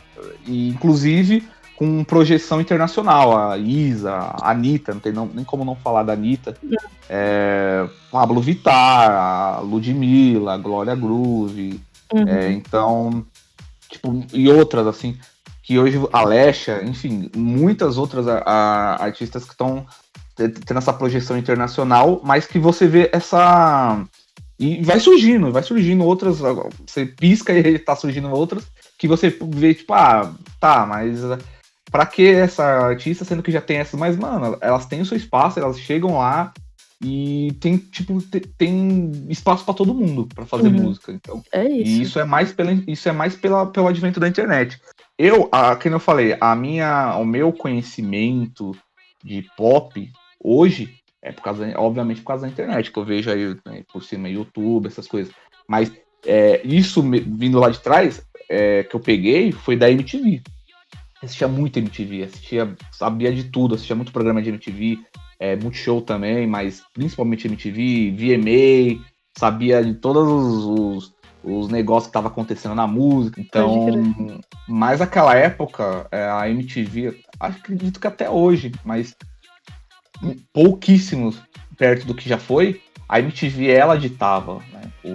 inclusive com projeção internacional, a Isa, a Anitta, não tem não- nem como não falar da Anitta, é, Pablo Vittar, a Ludmilla, a Glória Groove, Uhum. é, então, tipo, e outras, assim, que hoje a Lesha, enfim, muitas outras a- a- artistas que estão tendo essa projeção internacional, mas que você vê essa. E vai surgindo, vai surgindo outras. Você pisca e tá surgindo outras que você vê, tipo, ah, tá, mas pra que essa artista, sendo que já tem essas? Mas, mano, elas têm o seu espaço, elas chegam lá e tem, tipo, te- tem espaço pra todo mundo pra fazer Uhum. música. Então, É e isso. isso é mais, pela, isso é mais pela, pelo advento da internet. Eu, a, como eu falei, a minha, o meu conhecimento de pop hoje é por causa, obviamente, por causa da internet, que eu vejo aí né, por cima YouTube, essas coisas. Mas é, isso me- vindo lá de trás, é, que eu peguei, foi da MTV. Assistia muito MTV, assistia, sabia de tudo, assistia muito programa de MTV, é, Multishow também, mas principalmente MTV, VMA, sabia de todos os, os, os negócios que estavam acontecendo na música. Então, mas naquela época, é, a MTV, acredito que até hoje, mas pouquíssimos perto do que já foi, a MTV ela ditava né, o,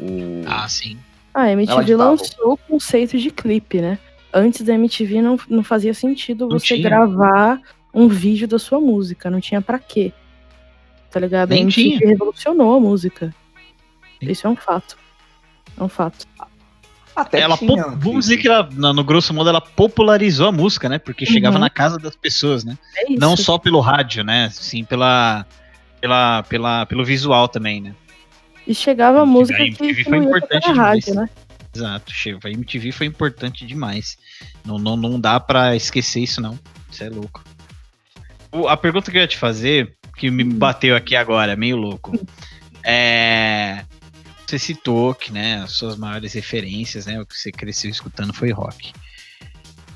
o, Ah, sim. Ah, a MTV lançou o conceito de clipe, né? Antes da MTV não, não fazia sentido Não você tinha. gravar um vídeo da sua música, não tinha pra quê. Tá ligado? Nem a MTV tinha. revolucionou a música. Sim. Isso é um fato. É um fato. Até ela, tinha, po- vamos dizer que ela, no, no grosso modo, ela popularizou a música, né? Porque chegava Uhum. na casa das pessoas, né? É. Não só pelo rádio, né? Sim, pela, pela, pela, pelo visual também, né? E chegava a música que, MTV que foi não ia importante rádio, demais. né? Exato. A MTV foi importante demais. Não, não, não dá pra esquecer isso, não. Isso é louco. O- a pergunta que eu ia te fazer, que me bateu aqui agora, meio louco. É. Você citou que, né, as suas maiores referências, né, o que você cresceu escutando foi rock.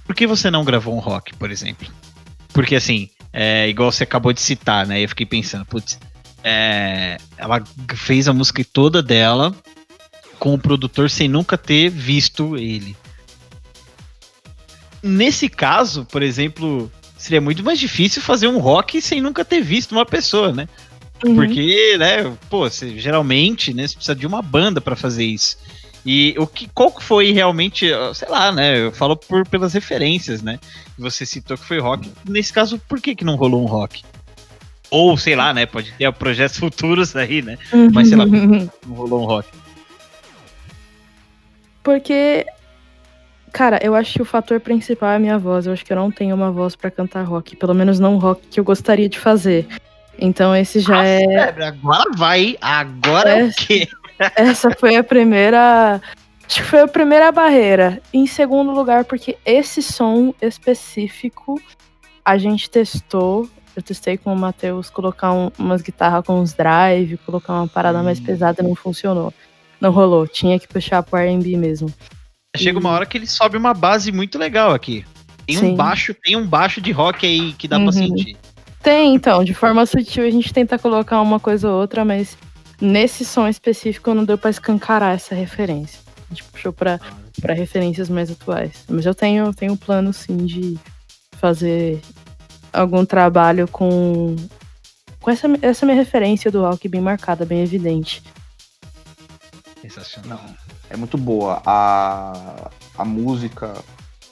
Por que você não gravou um rock, por exemplo? Porque, assim, é, igual você acabou de citar, né, eu fiquei pensando, putz, é, ela fez a música toda dela com o produtor sem nunca ter visto ele. Nesse caso, por exemplo, seria muito mais difícil fazer um rock sem nunca ter visto uma pessoa, né? Uhum. Porque, né, pô, você, geralmente, né, você precisa de uma banda pra fazer isso. E o que, qual que foi realmente, sei lá, né? Eu falo por, pelas referências, né? Você citou que foi rock. Nesse caso, por que, que não rolou um rock? Ou, sei lá, né? Pode ter projetos futuros aí, né? Mas, sei lá, por que não rolou um rock? Porque, cara, eu acho que o fator principal é a minha voz. Eu acho que eu não tenho uma voz pra cantar rock. Pelo menos não rock que eu gostaria de fazer. Então esse já é. Agora vai. Agora é É. o quê? Essa foi a primeira. Acho que foi a primeira barreira. Em segundo lugar, porque esse som específico a gente testou. Eu testei com o Matheus colocar um- umas guitarras com uns drive, colocar uma parada mais pesada, não funcionou. Não rolou. Tinha que puxar pro RB mesmo. Chega uma hora que ele sobe uma base muito legal aqui. Tem Sim. um baixo, tem um baixo de rock aí que dá Uhum. pra sentir. Tem, então, de forma sutil a gente tenta colocar uma coisa ou outra, mas nesse som específico não deu pra escancarar essa referência. A gente puxou pra, pra referências mais atuais. Mas eu tenho, tenho plano sim de fazer algum trabalho com, com essa, essa minha referência do rock bem marcada, bem evidente. Sensacional. É muito boa. A, a música,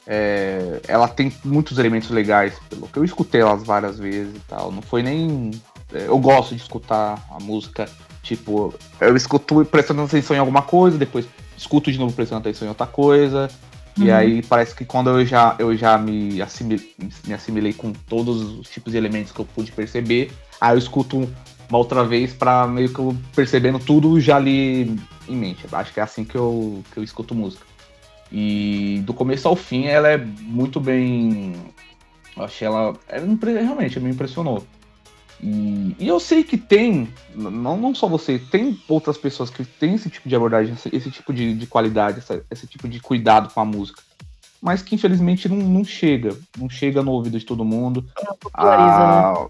é, ela tem muitos elementos legais, pelo que eu escutei elas várias vezes e tal. Não foi nem. é, Eu gosto de escutar a música, tipo, eu escuto prestando atenção em alguma coisa, depois escuto de novo prestando atenção em outra coisa. E Uhum. aí parece que quando eu já, eu já me, assimilei, me assimilei com todos os tipos de elementos que eu pude perceber, aí eu escuto uma outra vez pra meio que eu percebendo tudo já ali em mente. Acho que é assim que eu, que eu escuto música. E do começo ao fim ela é muito bem. Eu achei ela. ela realmente me impressionou. E, e eu sei que tem, não, não só você, tem outras pessoas que têm esse tipo de abordagem, esse, esse tipo de, de qualidade, essa- esse tipo de cuidado com a música. Mas que infelizmente não, não chega. Não chega no ouvido de todo mundo. Populariza, né? Ah,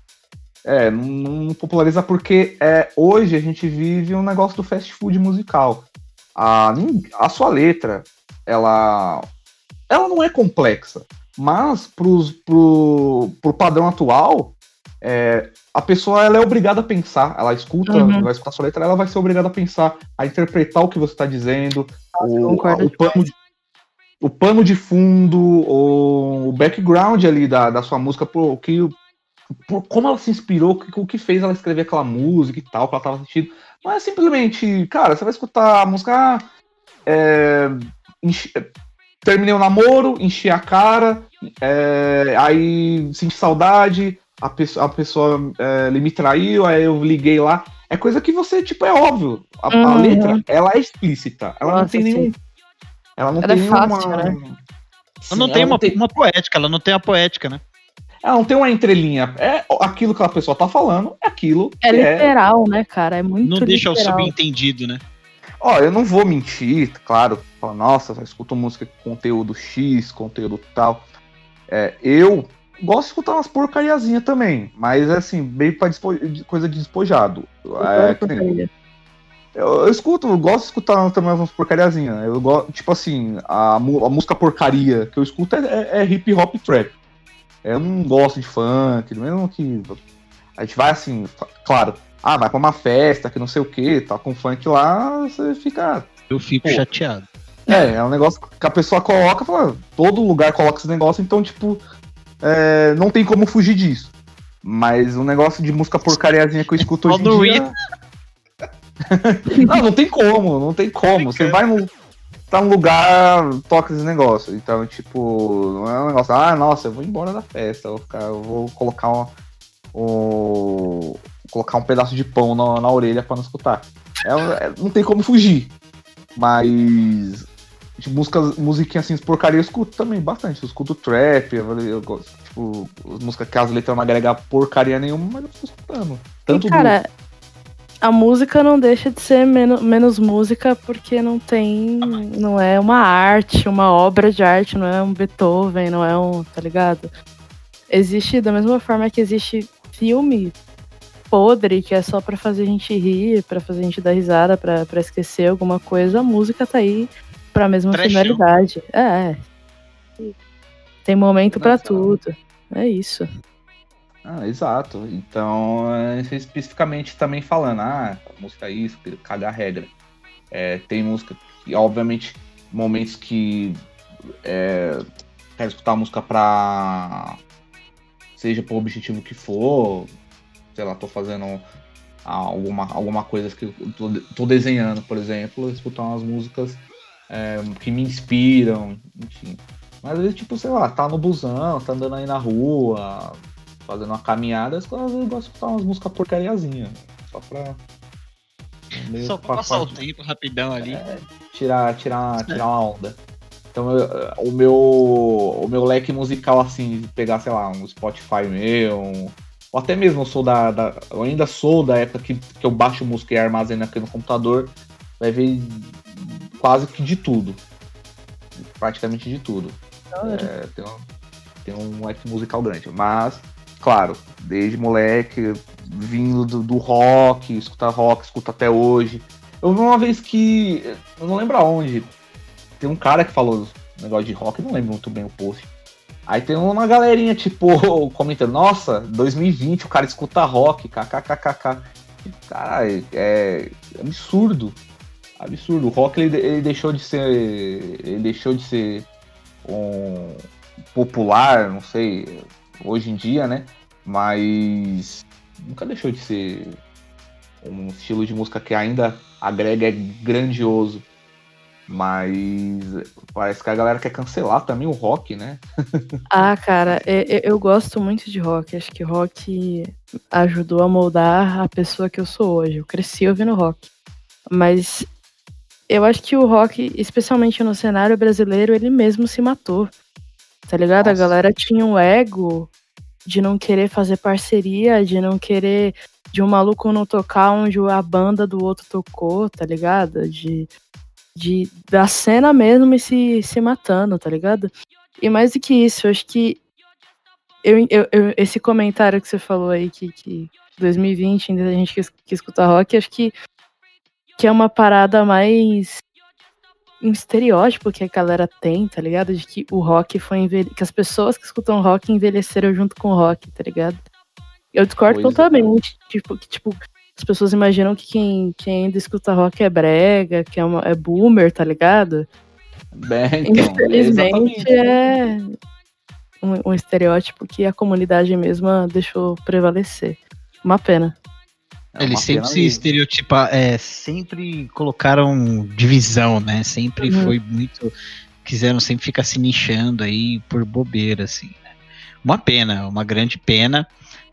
É, não, não populariza porque é, hoje a gente vive um negócio do fast food musical. A, a sua letra, ela, ela não é complexa, mas pros, pro, pro padrão atual, é, a pessoa ela é obrigada a pensar. Ela escuta, Uhum. vai escutar a sua letra, ela vai ser obrigada a pensar, a interpretar o que você está dizendo, o, concordo o pano de o pano de fundo, o, o background ali da, da sua música, por, que, por como ela se inspirou, o que, o que fez ela escrever aquela música e tal, que ela tava sentindo. Não é simplesmente, cara, você vai escutar a música, ah, é, enche- terminei o namoro, enchi a cara, é, aí senti saudade, a pessoa, a pessoa é, ele me traiu, aí eu liguei lá. É coisa que você, tipo, é óbvio. A, a Uhum. letra, ela é explícita. Ela não Nossa, tem sim. nenhum. Ela não Ela é tem fácil, uma. né? Ela não Sim, tem ela uma, tem- uma poética, ela não tem a poética, né? ela não tem uma entrelinha. É aquilo que a pessoa tá falando, é aquilo. É que é. literal, né, cara? É muito Não deixa o literal. subentendido, né? Ó, eu não vou mentir, claro. Falar, nossa, eu escuto música com conteúdo X, conteúdo tal. É, eu gosto de escutar umas porcariazinhas também, mas assim, bem pra dispo- de- coisa de despojado. É, nem- eu, eu escuto, eu gosto de escutar também umas porcariazinhas. Eu gosto, tipo assim, a, a música porcaria que eu escuto é, é- é hip hop trap. Eu não gosto de funk, mesmo que. A gente vai assim, claro, ah, vai pra uma festa que não sei o que, tá com funk lá, você fica. Eu fico Pô. chateado. É, é um negócio que a pessoa coloca, fala, todo lugar coloca esse negócio, então, tipo, é, não tem como fugir disso. Mas um negócio de música porcariazinha que eu escuto Só hoje em dia. não, não tem como, não tem como. Você vai no. Tá num lugar, toca esse negócio. Então, tipo, não é um negócio, ah, nossa, eu vou embora da festa, eu vou, ficar, eu vou colocar uma, um, colocar um pedaço de pão na, na orelha pra não escutar. É, é- não tem como fugir. Mas de músicas, musiquinha assim, porcaria eu escuto também bastante. Eu escuto trap, eu, eu gosto, tipo, as músicas que as letras não agregam porcaria nenhuma, mas eu tô escutando. Tanto e, cara, a música não deixa de ser menos, menos música porque não tem. Não é uma arte, uma obra de arte, não é um Beethoven, não é um. tá ligado? Existe da mesma forma que existe filme podre, que é só pra fazer a gente rir, pra fazer a gente dar risada, pra, pra esquecer alguma coisa, a música tá aí pra mesma Trashão. finalidade. É. Tem momento pra Engraçado. tudo. É isso. Ah, exato. Então, é, especificamente também falando, ah, a música é isso, cagar a regra. É, tem música que, obviamente, momentos que é, quero escutar a música pra. seja pro objetivo que for, sei lá, tô fazendo alguma, alguma coisa que eu tô, tô desenhando, por exemplo, escutar umas músicas é, que me inspiram, enfim. Mas às vezes, tipo, sei lá, tá no busão, tá andando aí na rua, fazendo uma caminhada, às vezes eu gosto de escutar umas músicas porcariazinhas. Só pra. Só pra passar o tempo rapidão ali. é, tirar, tirar, tirar uma onda. Então eu- o meu o meu leque musical assim, pegar, sei lá, um Spotify meu, um- ou até mesmo eu sou da, da- eu ainda sou da época que, que eu baixo música e armazeno aqui no computador, vai ver quase que de tudo. Praticamente de tudo. É, tem, um, tem um leque musical grande. Mas, claro, desde moleque, vindo do, do rock, escutar rock, escuta até hoje. Eu vi uma vez que. Eu não lembro aonde. Tem um cara que falou negócio de rock, não lembro muito bem o post. Aí tem uma galerinha, tipo, comentando, nossa, 2020 o cara escuta rock, kkkk. Caralho, é absurdo. Absurdo. O rock ele, ele deixou de ser. Ele deixou de ser um popular, não sei, hoje em dia, né? Mas nunca deixou de ser um estilo de música que ainda agrega, é grandioso. Mas parece que a galera quer cancelar também o rock, né? Ah, cara, é- é- eu gosto muito de rock. Acho que rock ajudou a moldar a pessoa que eu sou hoje. Eu cresci ouvindo rock. Mas eu acho que o rock, especialmente no cenário brasileiro, ele mesmo se matou. Tá ligado? A Nossa. galera tinha um ego de não querer fazer parceria, de não querer. De um maluco não tocar onde a banda do outro tocou, tá ligado? De, de da cena mesmo e se, se matando, tá ligado? E mais do que isso, eu acho que eu, eu- eu- esse comentário que você falou aí, que, que 2020 ainda a gente quis, quis escutar rock, acho que, que é uma parada mais um estereótipo que a galera tem, tá ligado? De que o rock foi envelhe... que as pessoas que escutam rock envelheceram junto com o rock, tá ligado? Eu discordo Pois é. totalmente, tipo, que tipo as pessoas imaginam que quem, quem ainda escuta rock é brega, que é, uma, é boomer, tá ligado? Bem, então, Infelizmente é um, um estereótipo que a comunidade mesma deixou prevalecer. Uma pena. É Eles uma sempre pena se mesmo. estereotipar, é, sempre colocaram divisão, né? Sempre Uhum. foi muito. Quiseram sempre ficar se nichando aí por bobeira, assim. né? Uma pena, uma grande pena.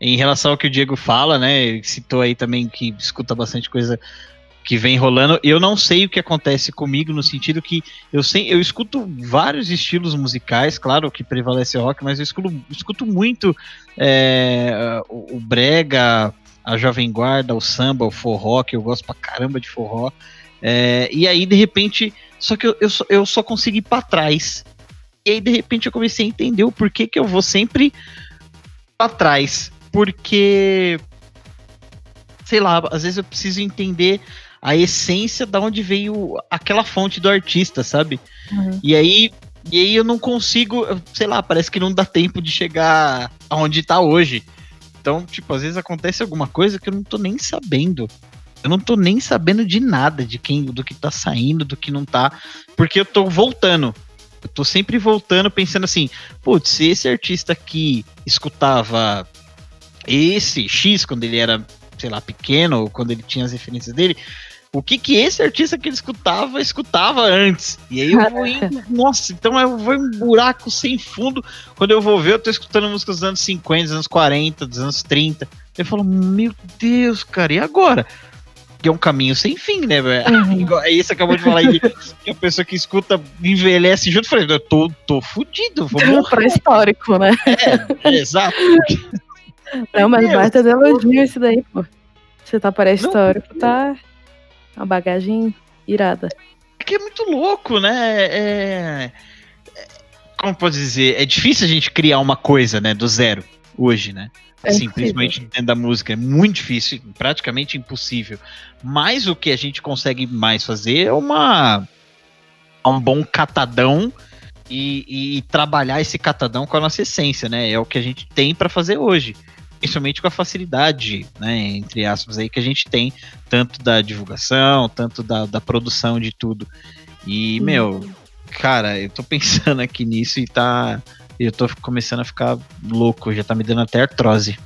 Em relação ao que o Diego fala, né? Citou aí também que escuta bastante coisa que vem rolando. Eu não sei o que acontece comigo no sentido que eu sei, eu escuto vários estilos musicais, claro que prevalece rock, mas eu escuto, escuto muito é, o, o brega, a jovem guarda, o samba, o forró, que eu gosto pra caramba de forró. É, e aí, de repente, só que eu, eu, só, eu só consegui ir pra trás. E aí, de repente, eu comecei a entender o porquê que eu vou sempre pra trás. Porque, sei lá, às vezes eu preciso entender a essência da onde veio aquela fonte do artista, sabe? Uhum. E aí, e aí eu não consigo, sei lá, parece que não dá tempo de chegar aonde tá hoje. Então, tipo, às vezes acontece alguma coisa que eu não tô nem sabendo. Eu não tô nem sabendo de nada, de quem, do que tá saindo, do que não tá, porque eu tô voltando. Eu tô sempre voltando pensando assim, putz, se esse artista aqui escutava esse X quando ele era, sei lá, pequeno, ou quando ele tinha as referências dele, o que que esse artista que ele escutava, escutava antes. E aí eu vou indo, nossa, então eu vou em um buraco sem fundo. Quando eu vou ver, eu tô escutando músicas dos anos 50, dos anos 40, dos anos 30. Eu falo, meu Deus, cara, e agora? Que é um caminho sem fim, né, velho? Uhum. Aí você acabou de falar aí que a pessoa que escuta envelhece junto. Eu falei, eu tô, tô fudido, vou morrer. Pra histórico, né? É, exato. Não, mas Deus. baita de elogio esse daí, pô. Você tá para histórico, tá uma bagagem irada. É que é muito louco, né? É... é- Como pode dizer? É difícil a gente criar uma coisa, né, do zero, hoje, né? É Assim, impossível. principalmente dentro da música. É muito difícil, praticamente impossível. Mas o que a gente consegue mais fazer é uma um bom catadão e, e trabalhar esse catadão com a nossa essência, né? É o que a gente tem pra fazer hoje. Principalmente com a facilidade, né, entre aspas, aí que a gente tem, tanto da divulgação, tanto da, da produção de tudo. E, Hum. meu, cara, eu tô pensando aqui nisso e tá. Eu tô começando a ficar louco, já tá me dando até artrose.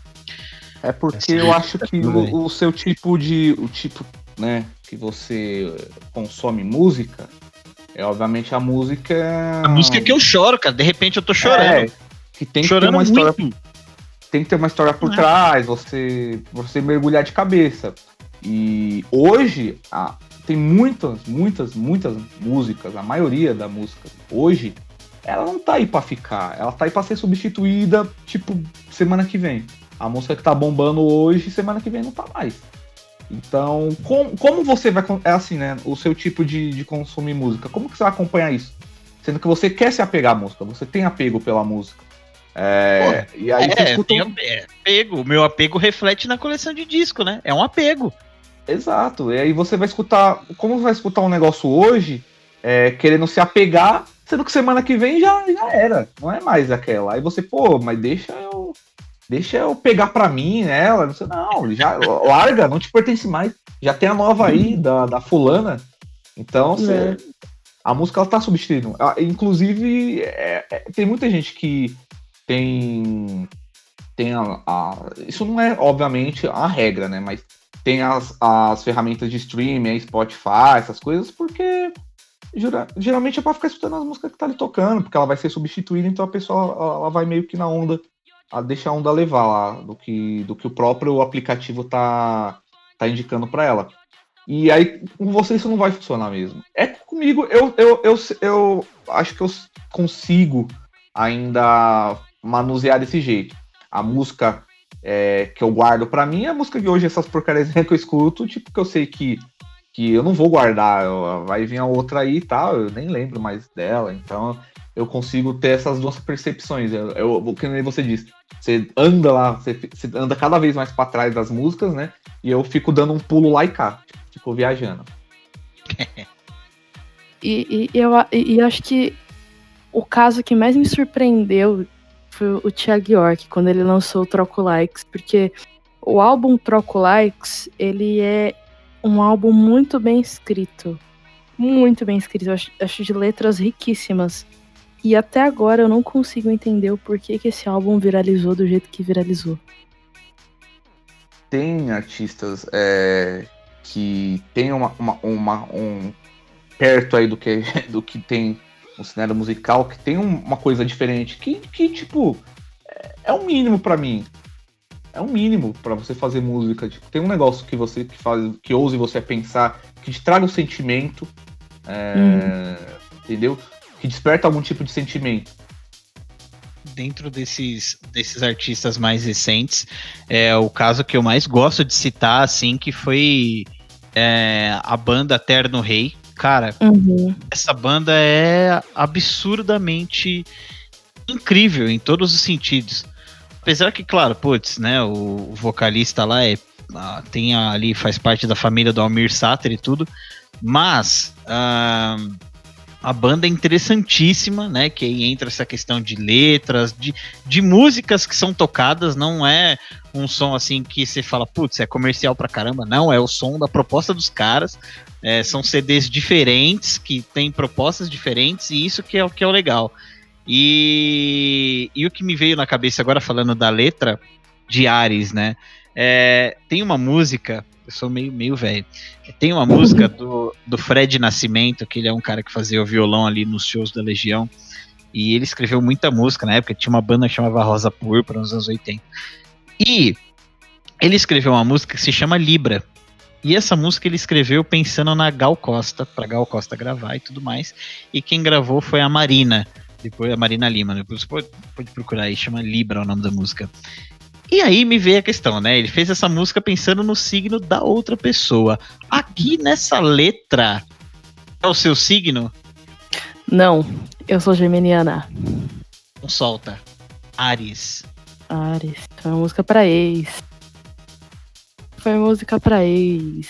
É porque eu aí, acho que o, o seu tipo de. O tipo, né, que você consome música, é obviamente a música. A música que eu choro, cara, de repente eu tô chorando. É, que tem que ter chorando uma história. Tem que ter uma história por É. trás, você, você mergulhar de cabeça. E hoje ah, tem muitas, muitas, muitas músicas, a maioria da música hoje, ela não tá aí pra ficar, ela tá aí pra ser substituída, tipo, semana que vem. A música que tá bombando hoje, semana que vem não tá mais. Então, com- como você vai. É assim, né? O seu tipo de, de consumir música, como que você vai acompanhar isso? Sendo que você quer se apegar à música, você tem apego pela música. É, e aí você É, escuta tem um- ape- apego. O meu apego reflete na coleção de disco, né? É um apego. Exato. E aí você vai escutar. Como você vai escutar um negócio hoje, é, querendo se apegar, sendo que semana que vem já, já era. Não é mais aquela. Aí você, pô, mas deixa eu. Deixa eu pegar pra mim ela. Não, sei, não já larga, não te pertence mais. Já tem a nova aí da, da fulana. Então você. É. A música ela tá substituindo. Ah, Inclusive, é- é- tem muita gente que tem. Tem a, a- Isso não é, obviamente, a regra, né? Mas tem as, as ferramentas de streaming, Spotify, essas coisas, porque geralmente é pra ficar escutando as músicas que tá ali tocando, porque ela vai ser substituída, então a pessoa ela, ela vai meio que na onda, a deixa a onda levar lá, do que, do que o próprio aplicativo tá, tá indicando pra ela. E aí, com você isso não vai funcionar mesmo. É comigo, eu, eu, eu, eu acho que eu consigo ainda manusear desse jeito. A música é, que eu guardo pra mim é a música de hoje, essas porcarias que eu escuto, tipo, que eu sei que, que eu não vou guardar, eu- vai vir a outra aí e tal, eu nem lembro mais dela, então eu consigo ter essas duas percepções. Eu, eu, o que você disse, você anda lá, você, você anda cada vez mais pra trás das músicas, né? E eu fico dando um pulo lá e cá, tipo, viajando. E, e eu, e eu acho que o caso que mais me surpreendeu foi o Thiago York, quando ele lançou o Troco Likes, porque o álbum Troco Likes, ele é um álbum muito bem escrito. Muito bem escrito, eu acho, acho de letras riquíssimas. E até agora eu não consigo entender o porquê que esse álbum viralizou do jeito que viralizou. tem artistas é, que tem uma, uma, uma- um perto aí do que, do que tem no cenário musical, que tem um- uma coisa diferente, que, que tipo, é, é o mínimo pra mim. É o mínimo pra você fazer música. Tipo, tem um negócio que você que faz, que ouse você a pensar, que te traga um sentimento, é, entendeu? Que desperta algum tipo de sentimento. Dentro desses, desses artistas mais recentes, é o caso que eu mais gosto de citar, assim, que foi é, a banda Terno Rei. Cara, Uhum. essa banda é absurdamente incrível em todos os sentidos. Apesar que, claro, putz, né, o vocalista lá é, ah, tem ali, faz parte da família do Almir Sater e tudo, mas ah, a banda é interessantíssima, né, que aí entra essa questão de letras, de, de músicas que são tocadas, não é um som assim que você fala, putz, é comercial pra caramba, não, é o som da proposta dos caras, é, são CDs diferentes, que têm propostas diferentes, e isso que é o que é o legal. E, e o que me veio na cabeça agora, falando da letra de Ares, né? É, tem uma música, eu sou meio, meio velho, tem uma música do, do Fred Nascimento, que ele é um cara que fazia o violão ali nos shows da Legião, e ele escreveu muita música na época, tinha uma banda que chamava Rosa Púrpura nos anos 80. E ele escreveu uma música que se chama Libra. E essa música ele escreveu pensando na Gal Costa, pra Gal Costa gravar e tudo mais. E quem gravou foi a Marina, depois a Marina Lima. Depois você pode, pode procurar aí, chama Libra o nome da música. E aí me veio a questão, né? Ele fez essa música pensando no signo da outra pessoa. Aqui nessa letra, é o seu signo? Não, eu sou geminiana. Não solta. Ares. Ares. Foi uma música pra ex. Foi música pra ex.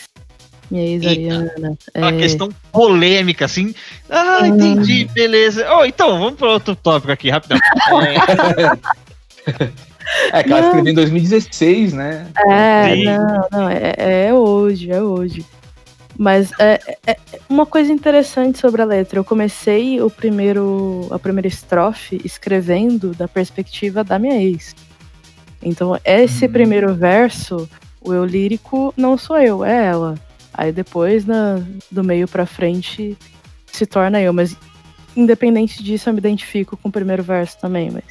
Minha ex Eita. Ariana. Uma É, questão polêmica, assim. Ah, entendi, beleza. Oh, então, vamos para outro tópico aqui, rapidão. É, É, que ela escreveu em 2016, né? É, Sim. não, não, é, é hoje, é hoje. Mas é, é- é uma coisa interessante sobre a letra. Eu comecei o primeiro, a primeira estrofe escrevendo da perspectiva da minha ex. Então, esse Hum. primeiro verso, o eu lírico não sou eu, é ela. Aí depois, na, do meio pra frente, se torna eu. Mas independente disso, eu me identifico com o primeiro verso também. Mas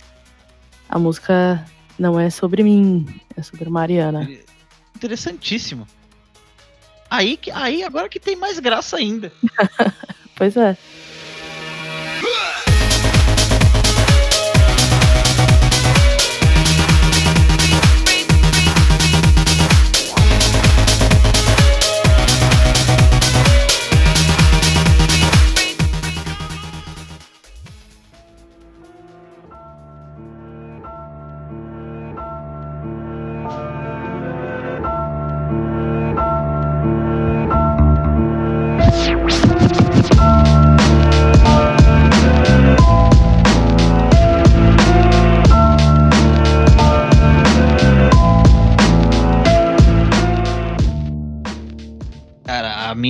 a música não é sobre mim, é sobre Mariana. Interessantíssimo. Aí, aí agora que tem mais graça ainda. Pois é.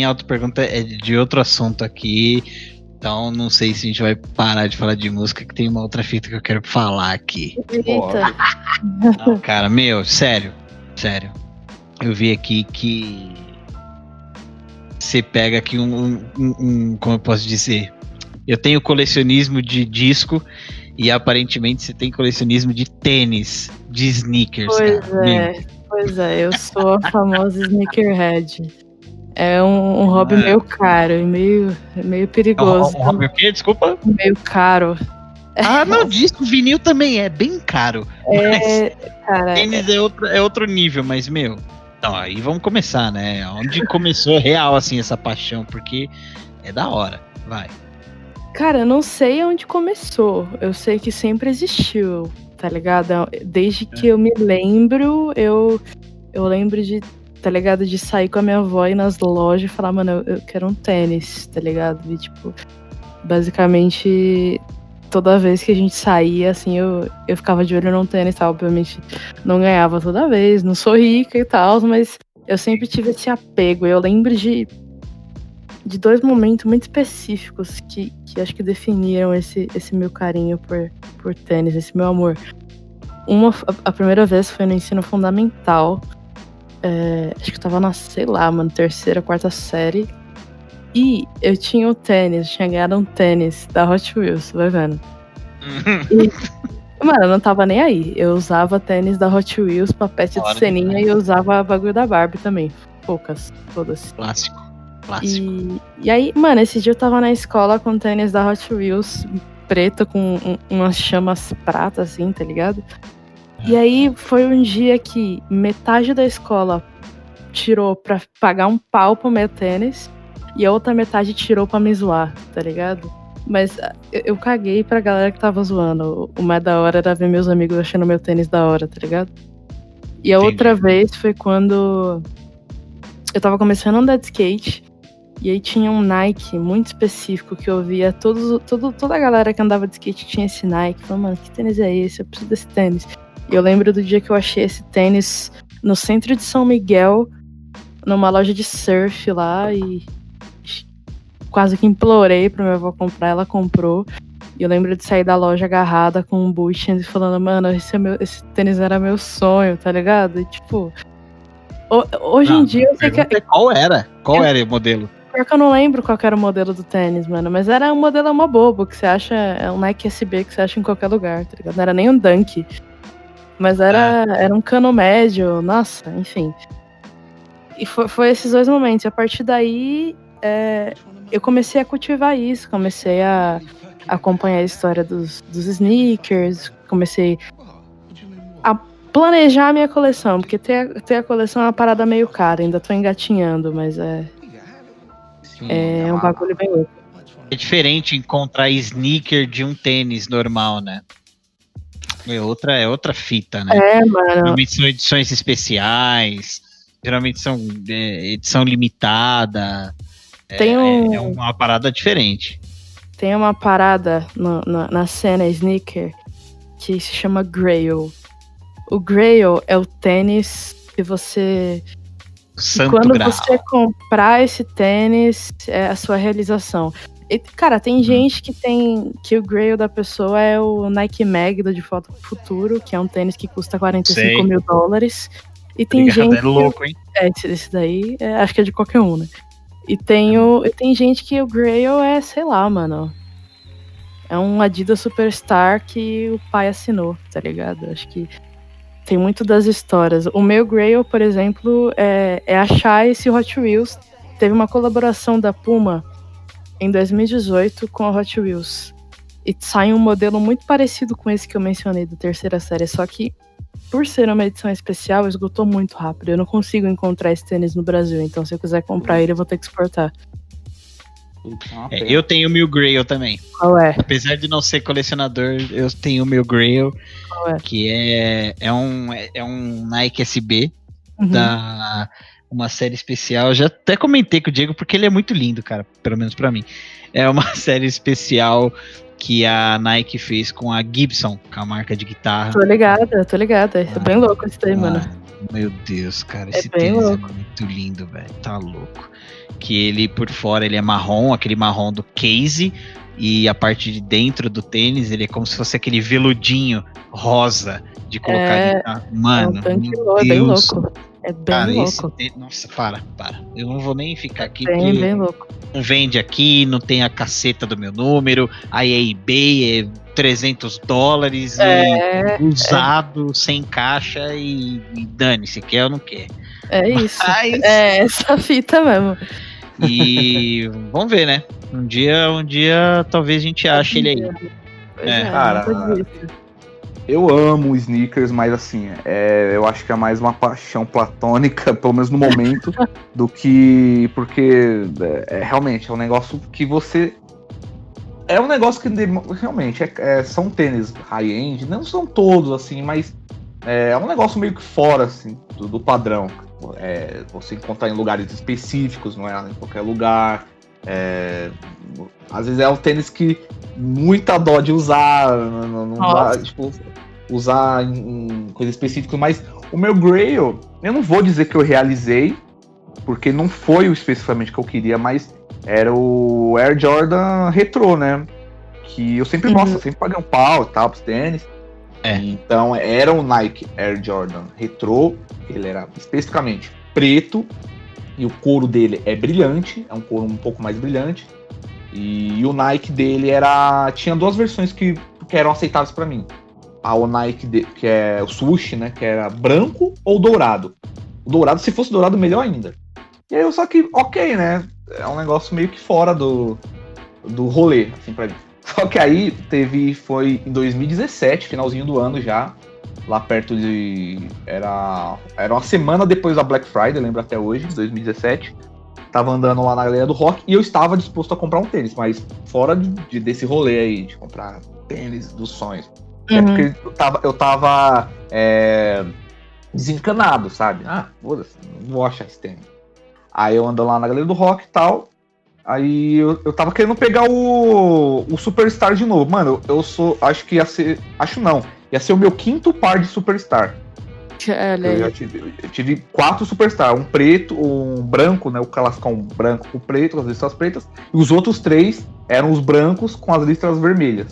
Minha auto-pergunta é de outro assunto aqui. Então não sei se a gente vai parar de falar de música, que tem uma outra fita que eu quero falar aqui. Eita. Não, cara, meu, sério. Sério. Eu vi aqui que. Você pega aqui um, um- um- Como eu posso dizer? Eu tenho colecionismo de disco e aparentemente você tem colecionismo de tênis, de sneakers. Pois cara. Meu, é, pois é, eu sou a famosa sneakerhead. É um, um hobby É. meio caro e meio, meio é um- perigoso. um hobby o quê? Desculpa. Meio caro. Ah, não, disco vinil também é bem caro. É, cara, Tênis é outro, é outro nível, mas, meu. Então, aí vamos começar, né? Onde começou real, assim, essa paixão, porque é da hora. Vai. cara, eu não sei onde começou. Eu sei que sempre existiu, tá ligado? Desde que eu me lembro, eu, eu lembro de, tá ligado? De sair com a minha avó e ir nas lojas e falar, mano, eu, eu quero um tênis, tá ligado? E, tipo, basicamente, toda vez que a gente saía, assim, eu, eu ficava de olho num tênis, tá? Obviamente, não ganhava toda vez, não sou rica e tal, mas eu sempre tive esse apego. Eu lembro de, de dois momentos muito específicos que, que acho que definiram esse, esse meu carinho por, por tênis, esse meu amor. Uma, a- primeira vez foi no ensino fundamental. É, acho que eu tava na, sei lá, mano, terceira, quarta série. E eu tinha o tênis, tinha ganhado um tênis da Hot Wheels, vai vendo. Mano, eu não tava nem aí. Eu usava tênis da Hot Wheels, papete Hora de ceninha e eu usava bagulho da Barbie também. Poucas, todas. Clássico. Clássico. E, e aí, mano, esse dia eu tava na escola com tênis da Hot Wheels preto com um- umas chamas prata, assim, tá ligado? E aí foi um dia que metade da escola tirou pra pagar um pau pro meu tênis e a outra metade tirou pra me zoar, tá ligado? Mas ah, eu, eu caguei pra galera que tava zoando. O mais da hora era ver meus amigos achando meu tênis da hora, tá ligado? E a Entendi. outra vez foi quando eu tava começando a andar de skate e aí tinha um Nike muito específico que eu via todos, todo, toda a galera que andava de skate tinha esse Nike. Falei, mano, que tênis é esse? Eu preciso desse tênis. Eu lembro do dia que eu achei esse tênis no centro de São Miguel, numa loja de surf lá, e quase que implorei pra minha avó comprar, ela comprou. E eu lembro de sair da loja agarrada com um boot e falando, mano, esse, é meu, esse tênis era meu sonho, tá ligado? E tipo. ho- hoje em Não, dia eu sei que. É Qual era? Qual era o modelo? Pior que eu não lembro qual era o modelo do tênis, mano. Mas era um modelo uma bobo, que você acha. É um Nike SB que você acha em qualquer lugar, tá ligado? Não era nem um Dunk. Mas era, era um cano médio, nossa, enfim. E foi, foi esses dois momentos. E a partir daí, é, eu comecei a cultivar isso, comecei a acompanhar a história dos, dos sneakers, comecei a planejar a minha coleção, porque ter, a- ter a coleção é uma parada meio cara, ainda tô engatinhando, mas é, Sim, é um uma- bagulho bem louco. É diferente encontrar sneaker de um tênis normal, né? É outra, é outra fita, né? É, mano. Geralmente são edições especiais, geralmente são é, edição limitada. É, Tem um- é uma parada diferente. Tem uma parada no- na- na cena sneaker que se chama Grail. O Grail é o tênis que você. Santo quando Graal. você comprar esse tênis, é a sua realização. Cara, Hum. tem gente que tem. que o Grail da pessoa é o Nike Mag do De Foto Futuro, que é um tênis que custa 45 Sei. mil dólares. E tem Obrigado, gente. é louco, hein? É, esse, esse daí é, acho que é de qualquer um, né? E tem, o, e tem gente que o Grail é, sei lá, mano. É um Adidas Superstar que o pai assinou, tá ligado? Acho que tem muito das histórias. O meu Grail, por exemplo, é, é achar esse Hot Wheels. Teve uma colaboração da Puma em 2018 com a Hot Wheels. E sai um modelo muito parecido com esse que eu mencionei da terceira série, só que por ser uma edição especial, esgotou muito rápido. Eu não consigo encontrar esse tênis no Brasil, então se eu quiser comprar ele, eu vou ter que exportar. É É, eu tenho o Mil Grail também. Qual é? Apesar de não ser colecionador, eu tenho o meu Grail, Qual é? que é, é, um, é um Nike SB Uhum. da uma série especial. Eu já até comentei com o Diego porque ele é muito lindo, cara, pelo menos pra mim. É uma série especial que a Nike fez com a Gibson, com a marca de guitarra. Tô ligada, tô ligada. É bem louco esse daí, mano. Ah, meu Deus, cara, É esse bem tênis louco. é muito lindo, velho. Tá louco. Que ele por fora ele é marrom, aquele marrom do case, e a parte de dentro do tênis ele é como se fosse aquele veludinho rosa de colocar. É, tá? Mano, é um meu é bem Deus. louco. É bem Cara, esse louco. tênis- Nossa, para, para. Eu não vou nem ficar aqui Bem, porque bem louco. não vende aqui, não tem a caceta do meu número, aí é eBay, é 300 dólares, É, e usado, sem caixa e, e dane-se, quer ou não quer. é isso. Mas- É essa fita mesmo. E vamos ver, né? Um dia, um dia talvez a gente ache ele aí. É. é, Cara. Eu amo sneakers, mas assim, é, eu acho que é mais uma paixão platônica, pelo menos no momento, do que. Porque é, é, realmente é um negócio que você. É um negócio que realmente é- é- são tênis high-end, não são todos assim, mas é, é um negócio meio que fora assim, do, do padrão. Você encontrar em lugares específicos, não é em qualquer lugar. É, às vezes é um tênis que muita dó de usar, não, não- dá, tipo, usar em, em coisa específica, mas o meu Grail, eu não vou dizer que eu realizei, porque não foi o especificamente que eu queria, mas era o Air Jordan Retro, né? Que eu sempre, Uhum. nossa, eu sempre paguei um pau e tal pros tênis. É. Então era o Nike Air Jordan Retro, ele era especificamente preto, e o couro dele é brilhante, é um couro um pouco mais brilhante. E o Nike dele era. Tinha duas versões que, que eram aceitáveis pra mim. A Nike, de- que é o sushi, né? Que era branco ou dourado. O dourado, se fosse dourado, melhor ainda. E aí eu só que, ok, né? É um negócio meio que fora do, do rolê, assim, pra mim. Só que aí teve. Foi em 2017, finalzinho do ano já. Lá perto de. Era. Era uma semana depois da Black Friday, lembro até hoje, 2017 tava andando lá na galeria do rock e eu estava disposto a comprar um tênis, mas fora de, de- desse rolê aí, de comprar tênis dos sonhos. É Uhum. porque eu tava, eu tava é, desencanado, sabe? Ah, foda-se, não vou achar esse tênis. Aí eu ando lá na galeria do rock e tal. Aí eu, eu tava querendo pegar o, o Superstar de novo. Mano, eu, eu sou. Acho que ia ser. Acho não. Ia ser o meu quinto par de Superstar. Olha Eu já aí. tive, eu tive quatro Superstar, um preto, um branco, né? O classicão branco com preto, com as listras pretas, e os outros três eram os brancos com as listras vermelhas.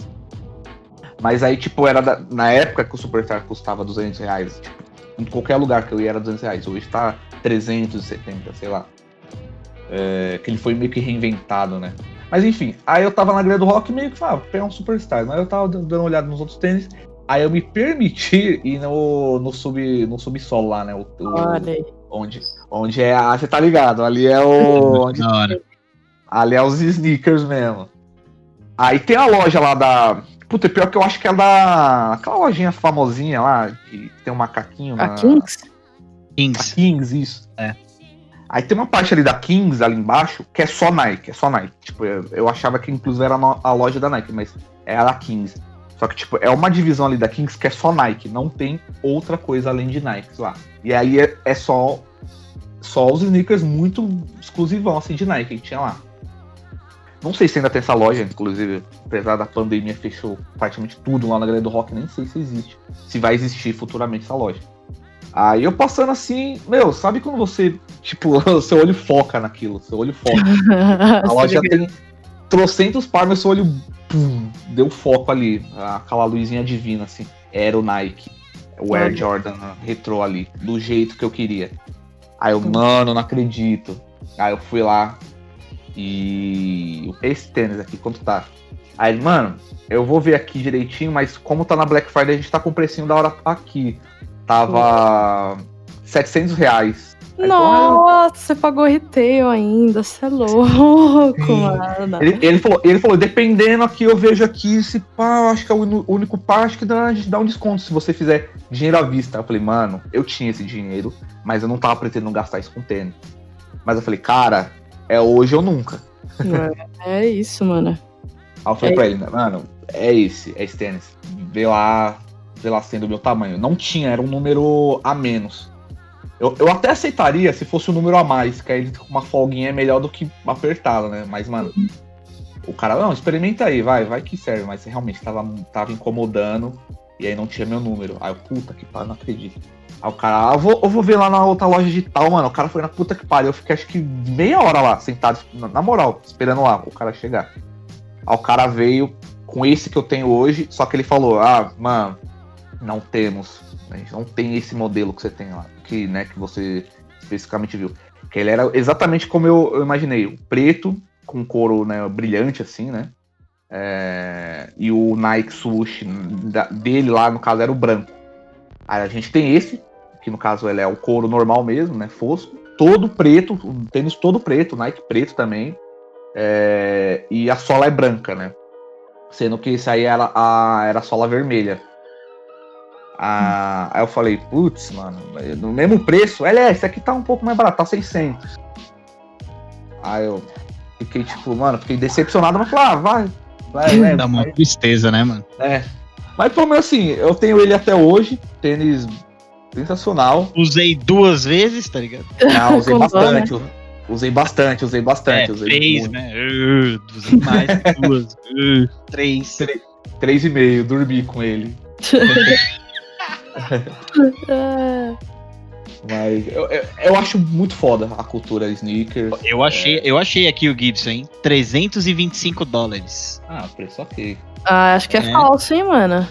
Mas aí, tipo, era da- na época que o Superstar custava 200 reais. Tipo, em qualquer lugar que eu ia era 200 reais. Hoje tá 370, sei lá. É, que ele foi meio que reinventado, né? Mas enfim, aí eu tava na grelha do rock meio que falava, pegar um Superstar. Mas eu tava dando uma olhada nos outros tênis. Aí eu me permiti ir no, no, sub, no subsolo lá, né? O, o- Olha aí. onde, onde é a. Você tá ligado? Ali é o. onde- Da hora. ali é os sneakers mesmo. Aí tem a loja lá da. Puta, pior que eu acho que é da. Aquela lojinha famosinha lá, que tem um macaquinho A na. Kings? A Kings. Kings, isso. É. Aí tem uma parte ali da Kings, ali embaixo, que é só Nike, é só Nike. Tipo, eu, eu achava que inclusive era a loja da Nike, mas é a da Kings. Só que, tipo, é uma divisão ali da Kings que é só Nike, não tem outra coisa além de Nike lá. E aí é, é só, só os sneakers muito exclusivão, assim, de Nike que tinha lá. Não sei se ainda tem essa loja, inclusive, apesar da pandemia, fechou praticamente tudo lá na Galeria do Rock, nem sei se existe. Se vai existir futuramente essa loja. Aí eu passando assim, meu, sabe quando você, tipo, seu olho foca naquilo, seu olho foca. A loja tem trocentos par, meu seu olho pum, deu foco ali, aquela luzinha divina, assim. Era o Nike, o Air Olha. Jordan retrô ali, do jeito que eu queria. Aí eu, mano, não acredito. Aí eu fui lá e. Esse tênis aqui, quanto tá? Aí, ele, mano, eu vou ver aqui direitinho, mas como tá na Black Friday, a gente tá com o precinho da hora aqui. Tava 700 reais. Aí, Nossa, você pagou retail ainda, você é louco, Sim. mano. Ele, ele falou, ele falou, dependendo aqui, eu vejo aqui, se pá, acho que é o único par, acho que dá, a gente dá um desconto se você fizer dinheiro à vista. Eu falei, mano, eu tinha esse dinheiro, mas eu não tava pretendendo gastar isso com tênis. Mas eu falei, cara, é hoje ou nunca. É isso, mano. Aí eu falei É. pra ele, mano, é esse, é esse tênis. Vê lá, vê lá sendo o meu tamanho. Não tinha, era um número a menos. Eu, eu até aceitaria se fosse um número a mais, que aí uma folguinha é melhor do que apertado, né? Mas, mano, o cara, não, experimenta aí, vai, vai que serve. Mas realmente tava, tava incomodando e aí não tinha meu número. Aí eu, puta que pariu, não acredito. Aí o cara, ah, vou, eu vou ver lá na outra loja de tal, mano. O cara foi na puta que pariu. Eu fiquei acho que meia hora lá, sentado, na, na moral, esperando lá o cara chegar. Aí o cara veio com esse que eu tenho hoje, só que ele falou, ah, mano, não temos. A gente não tem esse modelo que você tem lá, que, né, que você especificamente viu. Que ele era exatamente como eu, eu imaginei, o preto, com couro né, brilhante, assim, né? É, e o Nike swoosh da- dele lá, no caso, era o branco. Aí a gente tem esse, que no caso ele é o couro normal mesmo, né? Fosco. Todo preto, o tênis todo preto, Nike preto também. É, e a sola é branca, né? Sendo que esse aí era a, era a sola vermelha. Ah, Aí eu falei, putz, mano, no mesmo preço, ele é, esse aqui tá um pouco mais barato, tá 600. Aí eu fiquei tipo, mano, fiquei decepcionado, mas falei, ah, vai, vai, vai, Dá uma vai. tristeza, né, mano? É. Mas pelo menos assim, eu tenho ele até hoje, tênis sensacional. Usei duas vezes, tá ligado? Ah, usei dó, bastante, usei bastante, usei bastante, É, usei três, muito. né? Uh, usei mais, duas, uh, três. Três e meio, dormi com ele. Ah, Mas eu, eu, eu acho muito foda a cultura sneakers. Eu achei, eu achei aqui o Gibson, hein? 325 dólares. Ah, preço ok. ah, acho que é, É. falso, hein, mano.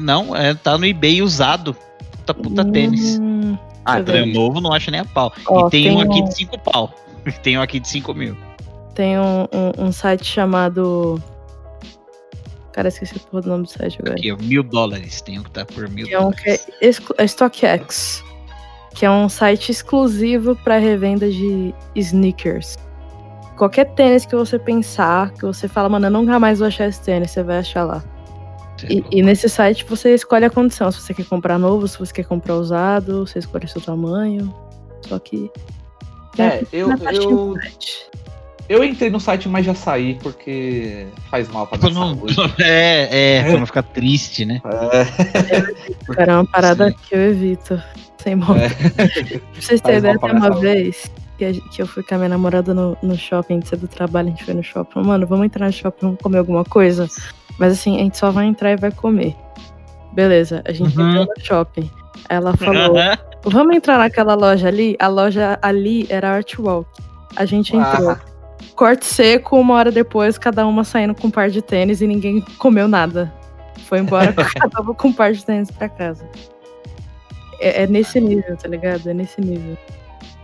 Não, é, tá no eBay usado. Puta puta tênis. Hum, Ah, então, eu Trem novo não acha nem a pau. Ó, e tem, tem um aqui um- de 5 pau. E tem um aqui de 5 mil. tem um, um- um site chamado. Cara, esqueci o porra do nome do site agora. Aqui, ó, mil dólares. Tem um que tá por mil é um que é, é StockX, que é um site exclusivo para revenda de sneakers. Qualquer tênis que você pensar, que você fala, mano, eu nunca mais vou achar esse tênis, você vai achar lá. E, e nesse site você escolhe a condição, se você quer comprar novo, se você quer comprar usado, você escolhe o seu tamanho. Só que. É, eu- eu- eu entrei no site, mas já saí porque faz mal pra minha não, saúde. é, é, pra não ficar triste, né? É, Cara, é uma parada Sim. que eu evito. Sem mal. É. Pra vocês terem ideia, tem uma vez que, gente- que eu fui com a minha namorada no, no shopping, antes do trabalho, a gente foi no shopping. Mano, vamos entrar no shopping, vamos comer alguma coisa. Mas assim, a gente só vai entrar e vai comer. Beleza, a gente Uhum. entrou no shopping. Ela falou, vamos entrar naquela loja ali? A loja ali era Artwalk. A gente entrou. Ah, Corte seco, uma hora depois, cada uma saindo com um par de tênis e ninguém comeu nada. Foi embora cada uma com um par de tênis pra casa. É, é nesse nível, tá ligado? É nesse nível.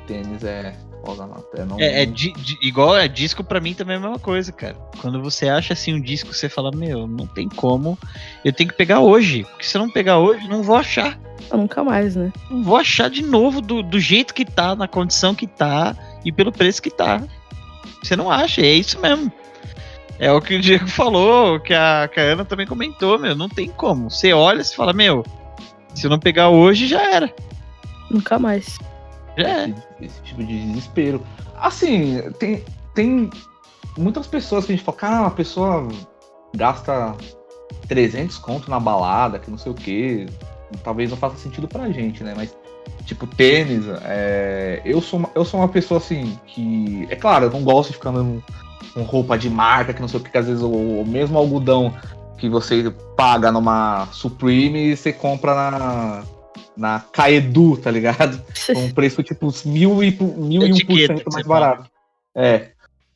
tênis é foda, não. É, é di- di- igual é disco pra mim também é a mesma coisa, cara. Quando você acha assim um disco, você fala, meu, não tem como. Eu tenho que pegar hoje. Porque se eu não pegar hoje, não vou achar. Eu nunca mais, né? Não vou achar de novo do, do jeito que tá, na condição que tá e pelo preço que tá. Você não acha, é isso mesmo. É o que o Diego falou, que a, que a Ana também comentou, meu, não tem como. Você olha e fala, meu, se eu não pegar hoje, já era. Nunca mais. Já é. esse, esse tipo de desespero. Assim, tem, tem muitas pessoas que a gente fala, cara, uma pessoa gasta 300 conto na balada, que não sei o que, talvez não faça sentido pra gente, né? Mas, tipo, tênis, é, eu, sou uma, eu sou uma pessoa assim que, é claro, eu não gosto de ficar andando com roupa de marca, que não sei o que, que às vezes o, o mesmo algodão que você paga numa Supreme, você compra na, na Caedu, tá ligado? Com um preço tipo uns mil e, mil e um por cento mais fala. barato. É.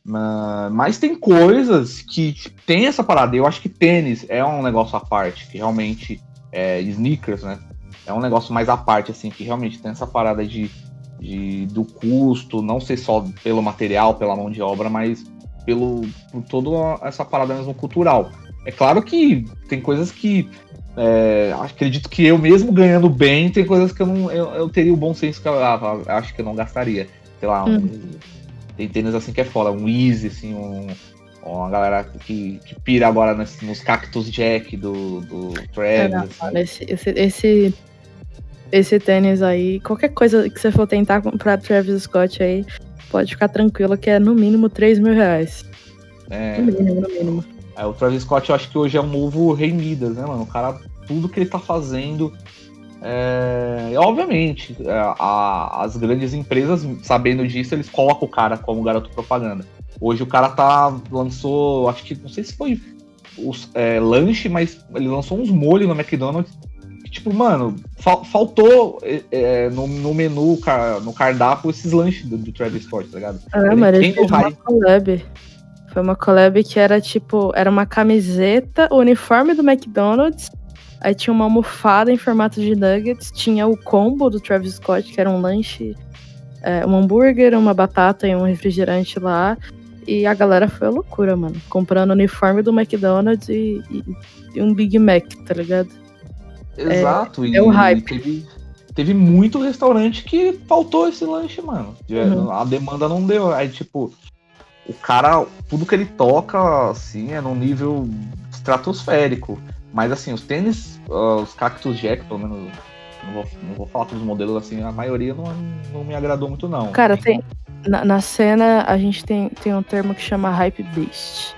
Ma- Mas tem coisas que tem essa parada. Eu acho que tênis é um negócio à parte, que realmente é sneakers, né? É um negócio mais à parte, assim, que realmente tem essa parada de, de do custo, não ser só pelo material, pela mão de obra, mas pelo por toda essa parada mesmo cultural. É claro que tem coisas que é, acredito que eu mesmo ganhando bem, tem coisas que eu não eu, eu teria o bom senso que eu, ah, acho que eu não gastaria. Sei lá, um- tem tênis assim que é foda, um Easy, assim, um, uma galera que, que pira agora nesse- nos Cactus Jack do, do Travis. assim. esse, esse, esse, esse tênis aí, qualquer coisa que você for tentar comprar Travis Scott aí, pode ficar tranquilo que é no mínimo 3 mil reais. É, No mínimo, no mínimo. É, o Travis Scott eu acho que hoje é um novo Rei Midas, né, mano? O cara, tudo que ele tá fazendo. É, obviamente, é, a- as grandes empresas, sabendo disso, eles colocam o cara como garoto propaganda. Hoje o cara tá. lançou, acho que não sei se foi os, é, lanche, mas ele lançou uns molhos no McDonald's. que, tipo, mano, fal- faltou é, é, no, no menu, no cardápio, esses lanches do, do Travis Scott, tá ligado? Ah, Ele mas ele tem fez uma collab. Foi uma collab que era tipo, era uma camiseta, o uniforme do McDonald's, aí tinha uma almofada em formato de nuggets, tinha o combo do Travis Scott, que era um lanche, é, um hambúrguer, uma batata e um refrigerante lá. E a galera foi a loucura, mano. Comprando o uniforme do McDonald's e, e- e um Big Mac, tá ligado? Exato. e é o hype. Teve, teve muito restaurante que faltou esse lanche, mano. Uhum. A demanda não deu. Aí, tipo, o cara, tudo que ele toca, assim, é num nível estratosférico. Mas, assim, os tênis, ah, os Cactus Jack, pelo menos, não vou, não vou falar todos os modelos, assim, a maioria não, não me agradou muito, não. Cara, tem. Na, na cena, a gente tem, tem um termo que chama Hype Beast.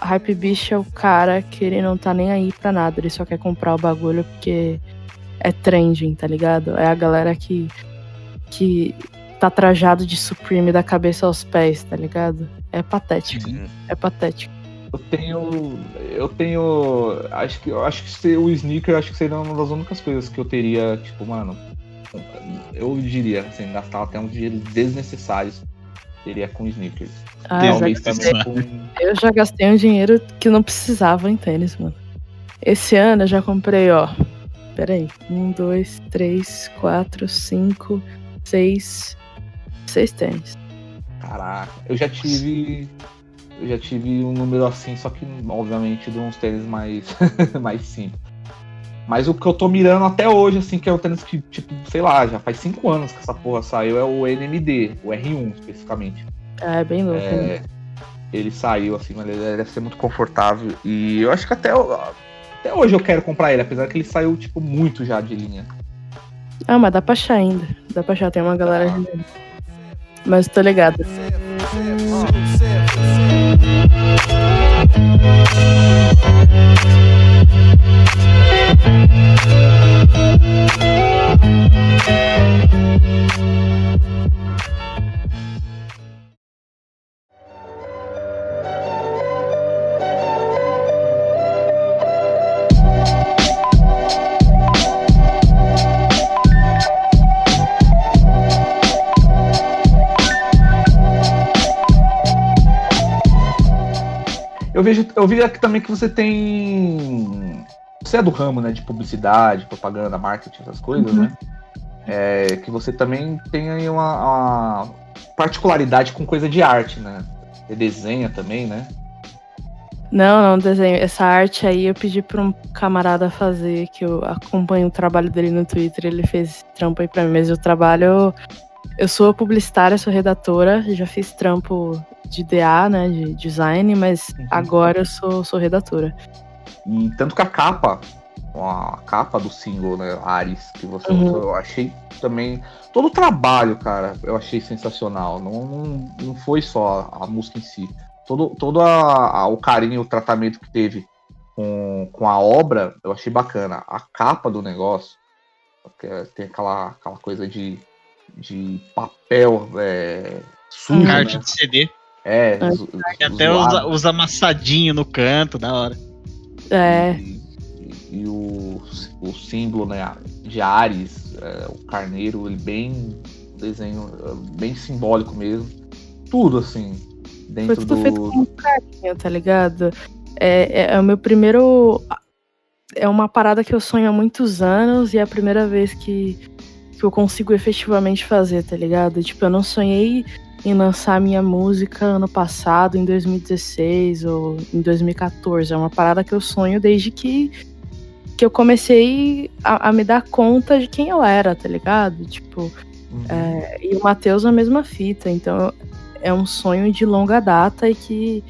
Hype Beast é o cara que ele não tá nem aí pra nada, ele só quer comprar o bagulho porque é trending, tá ligado? É a galera que, que tá trajado de Supreme da cabeça aos pés, tá ligado? É patético, é patético. Eu tenho. Eu tenho. Acho que, eu acho que ser o sneaker acho que seria uma das únicas coisas que eu teria, tipo, mano. Eu diria, assim, gastar até uns dinheiros desnecessários. Seria com sneakers. Ah, eu, já, com. eu já gastei um dinheiro que não precisava em tênis, mano. Esse ano eu já comprei, ó. Pera aí. Um, dois, três, quatro, cinco, seis. Seis tênis. Caraca, eu já tive. Eu já tive um número assim, só que, obviamente, de uns tênis mais, mais simples. Mas o que eu tô mirando até hoje, assim, que é o tênis que, tipo, sei lá, já faz cinco anos que essa porra saiu, é o NMD, o R1 especificamente. Ah, é bem louco. né? É, ele saiu, assim, mas ele deve ser muito confortável. E eu acho que até, até hoje eu quero comprar ele, apesar que ele saiu, tipo, muito já de linha. Ah, mas dá pra achar ainda. Dá pra achar, tem uma galera. Tá. Mas tô ligado. Eu vejo, eu vi aqui também que você tem. Você é do ramo, né? De publicidade, propaganda, marketing, essas coisas, Uhum. né? É, que você também tem aí uma, uma particularidade com coisa de arte, né? Você desenha também, né? Não, não, desenho. Essa arte aí eu pedi pra um camarada fazer, que eu acompanho o trabalho dele no Twitter, ele fez trampo aí pra mim, mas eu trabalho. Eu sou publicitária, sou redatora, já fiz trampo de DA, né, de design, mas Uhum. agora eu sou, sou redatora. E tanto que a capa, a capa do single, né? Ares, que você Uhum. usou, eu achei também. Todo o trabalho, cara, eu achei sensacional. Não, não, não foi só a música em si. Todo, todo a- a- o carinho, o tratamento que teve com, com a obra, eu achei bacana. A capa do negócio, porque tem aquela, aquela coisa de, de papel é, sujo. Carte né? de CD. É, É. zo- até os, os amassadinhos no canto, da hora. É, E, e o, o símbolo né, de Ares, é, o carneiro, ele bem desenho bem simbólico mesmo. Tudo assim, foi dentro tudo do. feito com carinho, tá ligado? É, é, é o meu primeiro. É uma parada que eu sonho há muitos anos e é a primeira vez que, que eu consigo efetivamente fazer, tá ligado? Tipo, eu não sonhei em lançar minha música ano passado, em 2016 ou em 2014. É uma parada que eu sonho desde que, que eu comecei a, a me dar conta de quem eu era, tá ligado? Tipo, Uhum. é, e o Matheus a mesma fita. Então é um sonho de longa data e que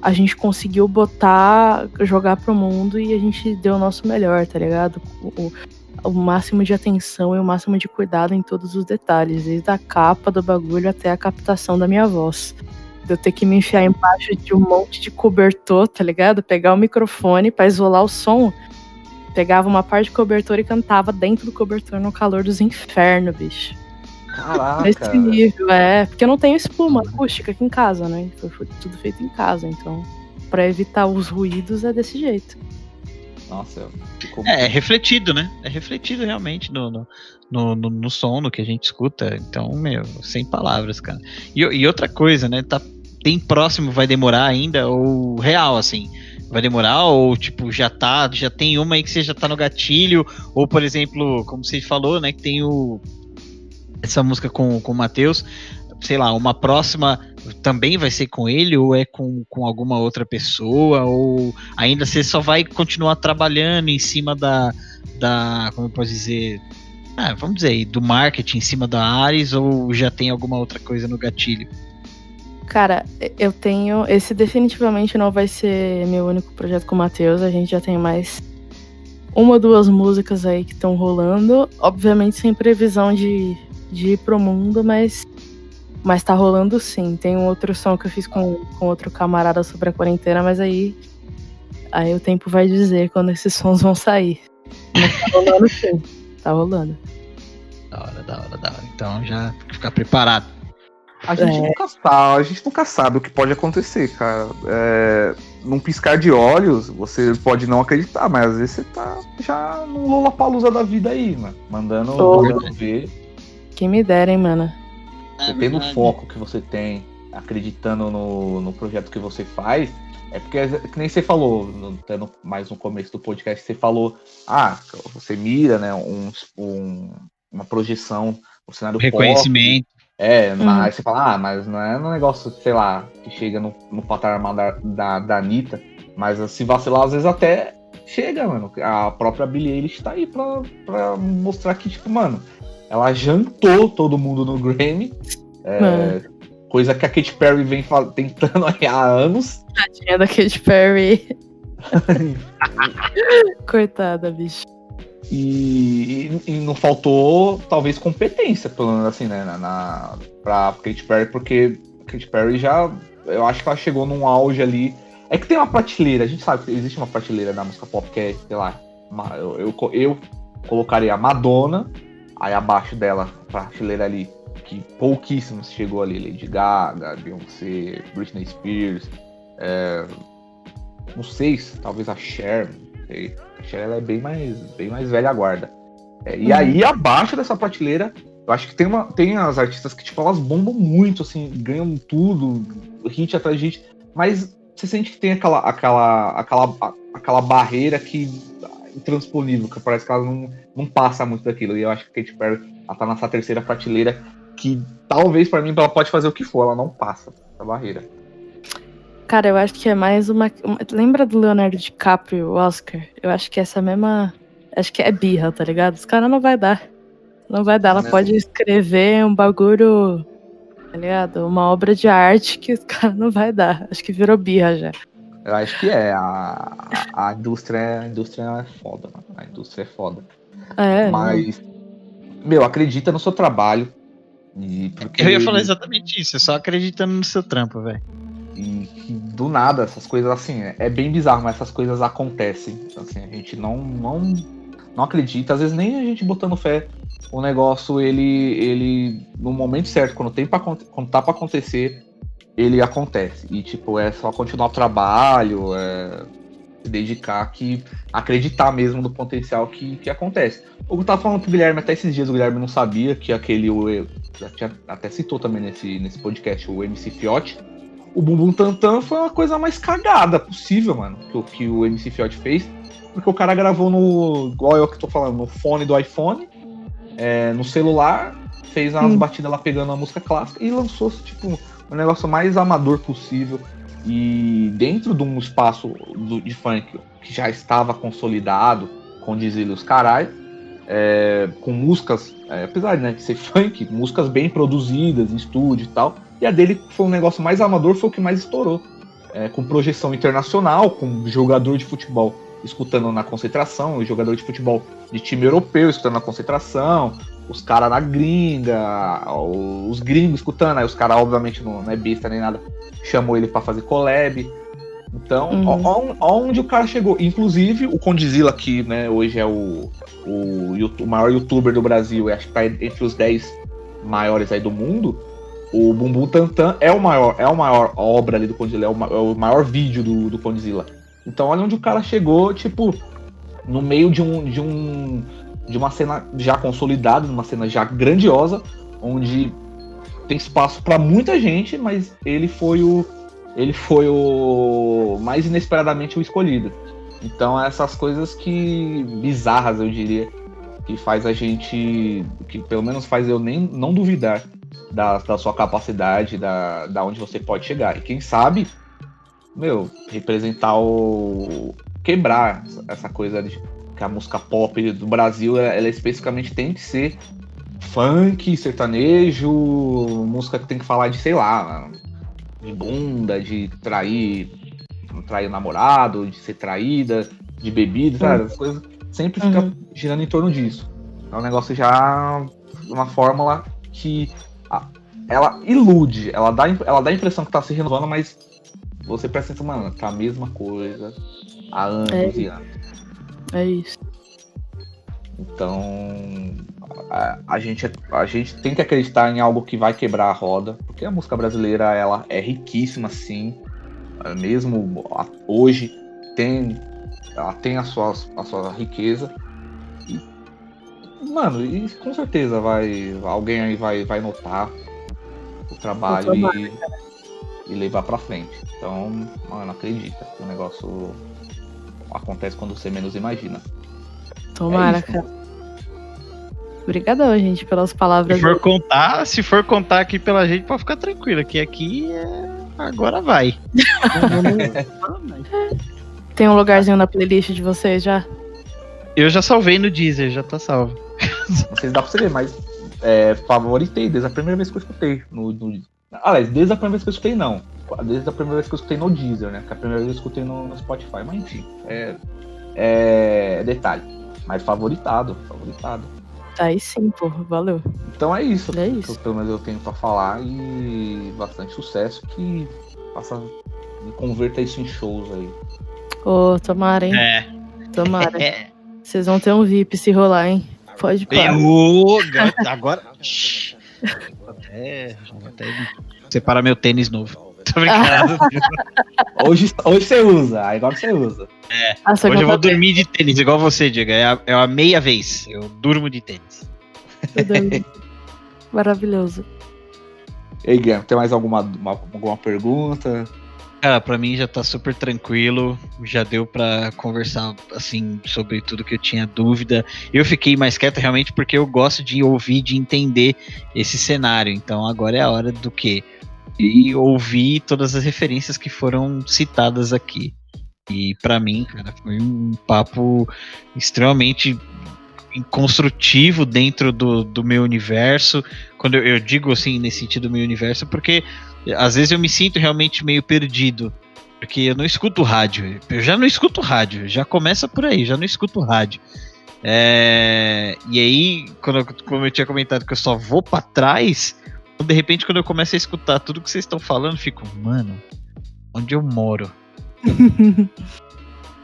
a gente conseguiu botar, jogar pro mundo e a gente deu o nosso melhor, tá ligado? O, o- máximo de atenção e o máximo de cuidado em todos os detalhes, desde a capa do bagulho até a captação da minha voz. De eu ter que me enfiar embaixo de um monte de cobertor, tá ligado? Pegar o microfone pra isolar o som. Pegava uma parte do cobertor e cantava dentro do cobertor no calor dos infernos, bicho. Nesse Caraca, nível, é. Porque eu não tenho espuma acústica aqui em casa, né? Foi, foi tudo feito em casa, então. Pra evitar os ruídos é desse jeito. Nossa, ficou É, é refletido, né? É refletido realmente no, no, no, no- no som, no que a gente escuta. Então, meu, sem palavras, cara. E, e outra coisa, né? Tá, tem próximo, vai demorar ainda, ou real, assim. Vai demorar, ou tipo, já tá, já tem uma aí que você já tá no gatilho, ou por exemplo, como você falou, né, que tem o. Essa música com, com o Matheus, sei lá, uma próxima também vai ser com ele, ou é com, com alguma outra pessoa, ou ainda você só vai continuar trabalhando em cima da, da como eu posso dizer, ah, vamos dizer, aí, do marketing em cima da Ares, ou já tem alguma outra coisa no gatilho? Cara, eu tenho. Esse definitivamente não vai ser meu único projeto com o Matheus. A gente já tem mais uma ou duas músicas aí que estão rolando. Obviamente sem previsão de, de ir pro mundo, mas. Mas tá rolando sim. Tem um outro som que eu fiz com, com outro camarada sobre a quarentena, mas aí. Aí o tempo vai dizer quando esses sons vão sair. Mas tá rolando sim. Tá rolando. Da hora, da hora, da hora. Então já ficar preparado. A gente É. nunca sabe, a gente nunca sabe o que pode acontecer, cara. É, num piscar de olhos, você pode não acreditar, mas às vezes você tá já no Lollapalooza da vida aí, mano. Mandando, mandando ver. Quem me dera, hein, mano. Depende do foco que você tem, acreditando no, no projeto que você faz. É porque, que nem você falou, no, até no- mais no começo do podcast, você falou, ah, você mira, né, um, um- uma projeção no cenário pop, Reconhecimento. É, Uhum. mas você fala, ah, mas não é um negócio, sei lá, que chega no, no patamar da, da, da Anitta, mas se vacilar, às vezes até chega, mano. A própria Billie Eilish tá aí pra, pra mostrar que, tipo, mano, ela jantou todo mundo no Grammy, é, Mano. coisa que a Katy Perry vem tentando há anos. Tadinha da Katy Perry. Coitada, bicho. E, e- e não faltou, talvez, competência, pelo menos assim, né, na, na, pra Katy Perry, porque a Katy Perry já, eu acho que ela chegou num auge ali. É que tem uma prateleira, a gente sabe que existe uma prateleira da música pop que é, sei lá, uma- eu, eu, eu colocaria a Madonna, aí abaixo dela, a prateleira ali, que pouquíssimos chegou ali, Lady Gaga, Beyoncé, Britney Spears, é, não sei, se talvez a Cher, não sei. A Cher ela é bem mais, bem mais velha guarda. É, e Uhum. aí, abaixo dessa prateleira, eu acho que tem, uma, tem as artistas que, tipo, elas bombam muito, assim, ganham tudo, hit atrás de hit, mas você sente que tem aquela, aquela, aquela, aquela barreira que intransponível, que parece que ela não, não passa muito daquilo. E eu acho que a Katy Perry, ela tá nessa terceira prateleira que talvez pra mim ela pode fazer o que for, ela não passa essa barreira. Cara, eu acho que é mais uma. Lembra do Leonardo DiCaprio, o Oscar? Eu acho que essa mesma. Acho que é birra, tá ligado? Os caras não vai dar. Não vai dar. Ela Né? pode escrever um bagulho. Tá ligado? Uma obra de arte que os caras não vai dar. Acho que virou birra já. Eu acho que é. A, a, a indústria, a indústria é foda, mano. A indústria é foda. É. Mas, meu, acredita no seu trabalho. E porque, Eu ia falar exatamente isso, é só acreditando no seu trampo, velho. E que do nada, essas coisas assim, é- bem bizarro, mas essas coisas acontecem. Então, assim, a gente não, não, não acredita, às vezes nem a gente botando fé. O negócio, ele, ele, no momento certo, quando, tem pra, quando tá pra acontecer, ele acontece. E, tipo, é só continuar o trabalho, é, se dedicar, que acreditar mesmo no potencial que, que acontece. O que eu tava falando pro Guilherme até esses dias, o Guilherme não sabia que aquele. O, já tinha, até citou também nesse, nesse podcast, o MC Fiote. O Bumbum Tantan foi uma coisa mais cagada possível, mano, que, o- que o MC Fiote fez. Porque o cara gravou no. Igual eu que tô falando, no fone do iPhone, é, no celular, fez umas Hum. batidas lá pegando a música clássica e lançou, tipo, o negócio mais amador possível. E dentro de um espaço do- de funk que já estava consolidado, com Dizilha os carai, é, com músicas, é, apesar né, de ser funk, músicas bem produzidas, em estúdio e tal. E a dele foi um negócio mais amador, foi o que mais estourou. É, com projeção internacional, com jogador de futebol escutando na concentração, jogador de futebol de time europeu escutando na concentração, os caras na gringa, os gringos escutando, aí os caras, obviamente, não, não é besta nem nada, chamou ele pra fazer collab. Então, Uhum. ó- ó- onde o cara chegou. Inclusive, o Condizila, que né, hoje é o, o, o maior youtuber do Brasil, e acho que tá entre os 10 maiores aí do mundo. O Bumbum Tantan é o maior, é o maior obra ali do Condzilla, é o, é o maior vídeo do, do Condzilla. Então olha onde o cara chegou, tipo, no meio de um de um de uma cena já consolidada, numa cena já grandiosa, onde tem espaço pra muita gente, mas ele foi o ele foi o mais inesperadamente o escolhido. Então essas coisas que bizarras, eu diria, que faz a gente, que pelo menos faz eu nem não duvidar da, da sua capacidade, da, da onde você pode chegar. E quem sabe, meu, representar o. quebrar essa coisa de que a música pop do Brasil, ela, ela especificamente tem que ser funk, sertanejo, música que tem que falar de, sei lá, de bunda, de trair, trair o namorado, de ser traída, de bebida, sabe? As coisas sempre fica Uhum. girando em torno disso. É um negócio já uma fórmula que ela ilude, ela dá, ela dá a impressão que tá se renovando, mas você presta atenção, mano, tá a mesma coisa há anos É. e anos. É isso. Então a, a gente, a gente tem que acreditar em algo que vai quebrar a roda, porque a música brasileira ela é riquíssima, sim. É, Mesmo hoje tem, ela tem a sua, a sua riqueza. E, mano, e com certeza vai alguém aí vai, vai notar o trabalho e, e levar pra frente. Então, mano, acredita que o negócio acontece quando você menos imagina. Tomara, É isso. cara. Obrigadão, gente, pelas Se palavras. for contar, se for contar aqui pela gente, pode ficar tranquila, que aqui é... agora vai. Tem um lugarzinho na playlist de vocês já? Eu já salvei no Deezer, já tá salvo. Não sei se dá pra você ver, mas é, favoritei desde a primeira vez que eu escutei. No, no... Aliás, desde a primeira vez que eu escutei, não. Desde a primeira vez que eu escutei no Deezer, né? Que a primeira vez eu escutei no, no Spotify. Mas enfim, é, é detalhe. Mas favoritado, favoritado. Aí sim, pô. Valeu. Então é isso. É isso. eu- pelo menos eu tenho pra falar e bastante sucesso que faça e converta isso em shows aí. Ô, tomara, hein? É. Tomara. É. Vocês vão ter um VIP se rolar, hein? Pode parar. Agora. Vou até, vou até separar meu tênis novo. Tô brincando. Hoje, hoje você usa, agora você usa. Só que Hoje eu vou dormir de tênis, igual você, Diego. É a, é a meia vez. Eu durmo de tênis. Maravilhoso. E aí, Guilherme, tem mais alguma, uma- alguma pergunta? Cara, pra mim já tá super tranquilo, já deu pra conversar assim sobre tudo que eu tinha dúvida. Eu fiquei mais quieto realmente porque eu gosto de ouvir, de entender esse cenário. Então agora é a hora do quê? E ouvir todas as referências que foram citadas aqui. E pra mim, cara, foi um papo extremamente construtivo dentro do, do meu universo. Quando eu, eu digo assim, nesse sentido do meu universo, porque às vezes eu me sinto realmente meio perdido. Porque eu não escuto rádio. Eu já não escuto rádio. Já começa por aí, já não escuto rádio. É, e aí, quando eu, como eu tinha comentado que eu só vou pra trás, de repente, quando eu começo a escutar tudo que vocês estão falando, fico, mano, onde eu moro?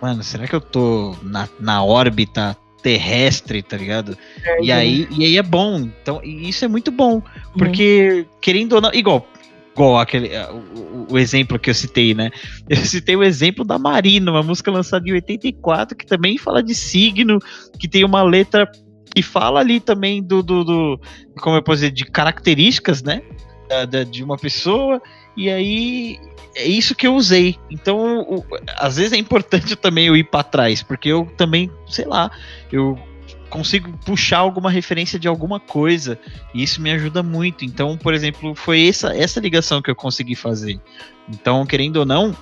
Mano, será que eu tô na, na órbita terrestre, tá ligado? E aí, e aí é bom. Então, isso é muito bom. Porque, querendo ou não, igual, igual aquele, eh, o, o- exemplo que eu citei, né? Eu citei o exemplo da Marina, uma música lançada em 84, que também fala de signo, que tem uma letra que fala ali também do, do, do- como eu posso dizer, de características, né? Da- de uma pessoa, e aí é isso que eu usei. Então, o- às vezes é importante também eu ir para trás, porque eu também, sei lá, eu consigo puxar alguma referência de alguma coisa e isso me ajuda muito. Então, por exemplo, foi essa, essa ligação que eu consegui fazer. Então, querendo ou não,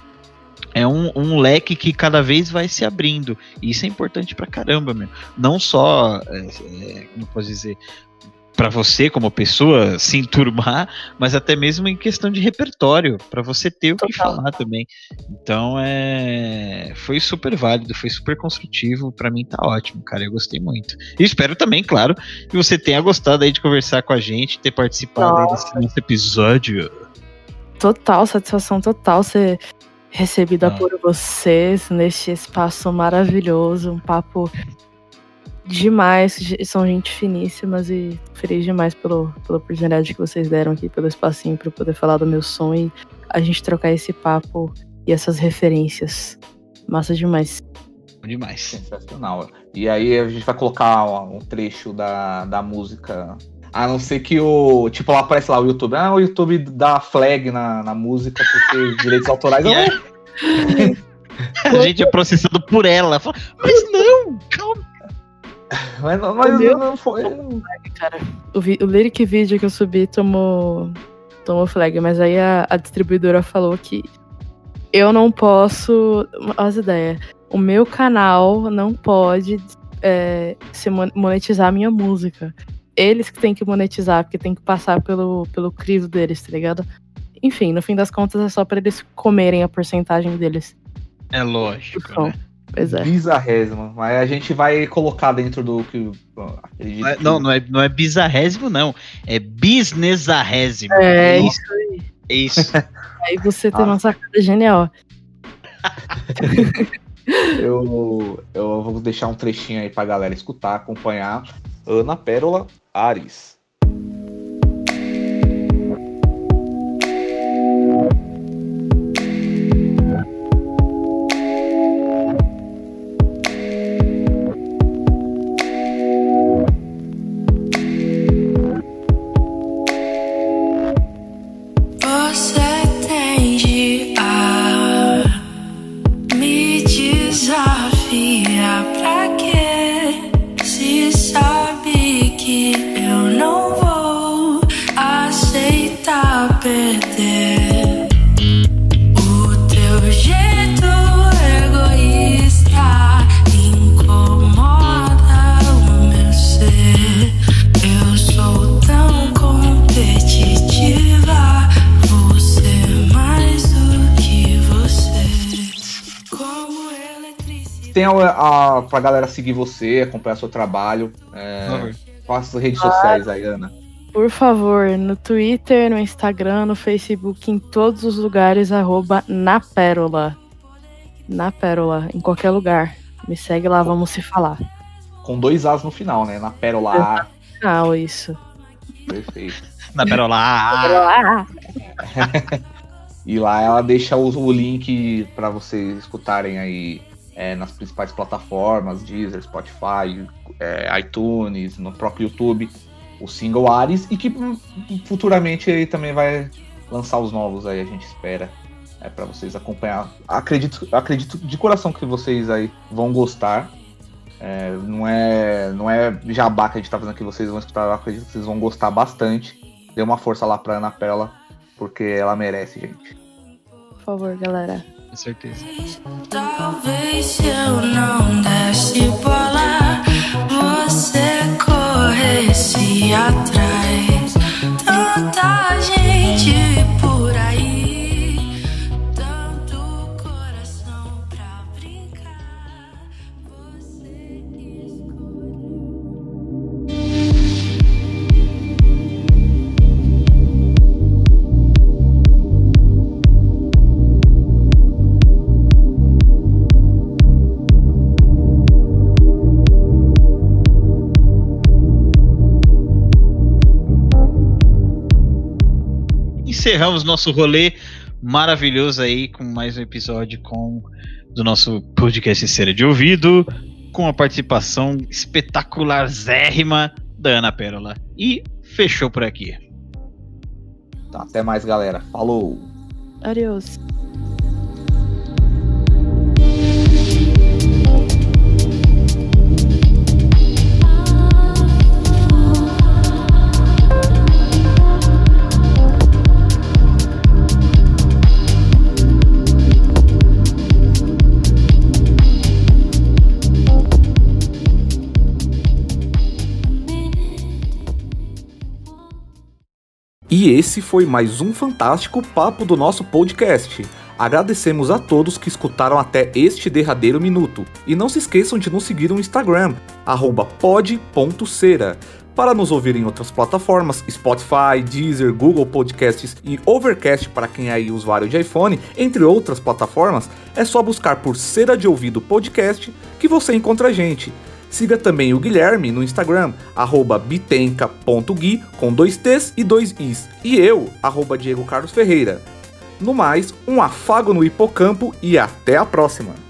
é um, um leque que cada vez vai se abrindo. E isso é importante pra caramba, meu. Não só, é, é, como posso dizer, pra você como pessoa se enturmar, mas até mesmo em questão de repertório, pra você ter o que Total. falar também. Então, é, foi super válido, foi super construtivo. Pra mim tá ótimo, cara. Eu gostei muito. E espero também, claro, que você tenha gostado aí de conversar com a gente, ter participado desse episódio. Total, satisfação total ser recebida Ah. por vocês neste espaço maravilhoso, um papo demais, são gente finíssimas e feliz demais pelo, pela oportunidade que vocês deram aqui, pelo espacinho para eu poder falar do meu som e a gente trocar esse papo e essas referências. Massa demais. Demais. Sensacional. E aí a gente vai colocar um trecho da, da música. A não ser que o. Tipo, lá aparece lá o YouTube. Ah, o YouTube dá flag na, na música porque direitos autorais. Aí- A gente é processado por ela. Mas não, calma. Mas, não- mas Meu não foi. Cara, o, vi- o lyric vídeo que eu subi tomou, tomou flag, mas aí a, a distribuidora falou que eu não posso. Olha as ideias. O meu canal não pode é, se mon- monetizar a minha música. Eles que têm que monetizar, porque tem que passar pelo, pelo crivo deles, tá ligado? Enfim, no fim das contas é só pra eles comerem a porcentagem deles. É lógico, Som. né? Pois é. Bizarrésimo. Mas a gente vai colocar dentro do que. Não é- Não, não é, não é bizarrésimo, não. É businessarrésimo. É isso. É isso. Aí você tem Ah. uma sacada genial. Eu, eu vou deixar um trechinho aí pra galera escutar, acompanhar. Ana Pérola Ares. A, pra galera seguir você, acompanhar seu trabalho. É, faça as redes sociais aí, Ana. Por favor, no Twitter, no Instagram, no Facebook, em todos os lugares, arroba na Pérola. Na Pérola, em qualquer lugar. Me segue lá, vamos se falar. Com dois As no final, né? Na Pérola A. Ah, isso. Perfeito. Na Pérola. ah, Pérola. E lá ela deixa o, o link pra vocês escutarem aí é, nas principais plataformas, Deezer, Spotify, é, iTunes, no próprio YouTube, o single Ares, e que futuramente ele também vai lançar os novos aí, a gente espera. É para vocês acompanhar. Acredito, acredito de coração que vocês aí vão gostar. É, não é não é jabá que a gente tá fazendo aqui, vocês vão escutar, acredito que vocês vão gostar bastante. Dê uma força lá pra Ana Pérola, porque ela merece, gente. Por favor, galera. Com certeza. Talvez eu não desse bola, você corresse atrás. Tanta encerramos nosso rolê maravilhoso aí com mais um episódio com do nosso podcast Cera de Ouvido, com a participação espetacular zérrima da Ana Pérola. E fechou por aqui. Tá, até mais, galera. Falou! Adeus. E esse foi mais um fantástico papo do nosso podcast. Agradecemos a todos que escutaram até este derradeiro minuto. E não se esqueçam de nos seguir no Instagram, pod.cera. Para nos ouvir em outras plataformas, Spotify, Deezer, Google Podcasts e Overcast para quem é usuário de iPhone, entre outras plataformas, é só buscar por Cera de Ouvido Podcast que você encontra a gente. Siga também o Guilherme no Instagram, arroba bitenca.gui, com dois T's e dois Is. E eu, arroba Diego Carlos Ferreira. No mais, um afago no hipocampo e até a próxima!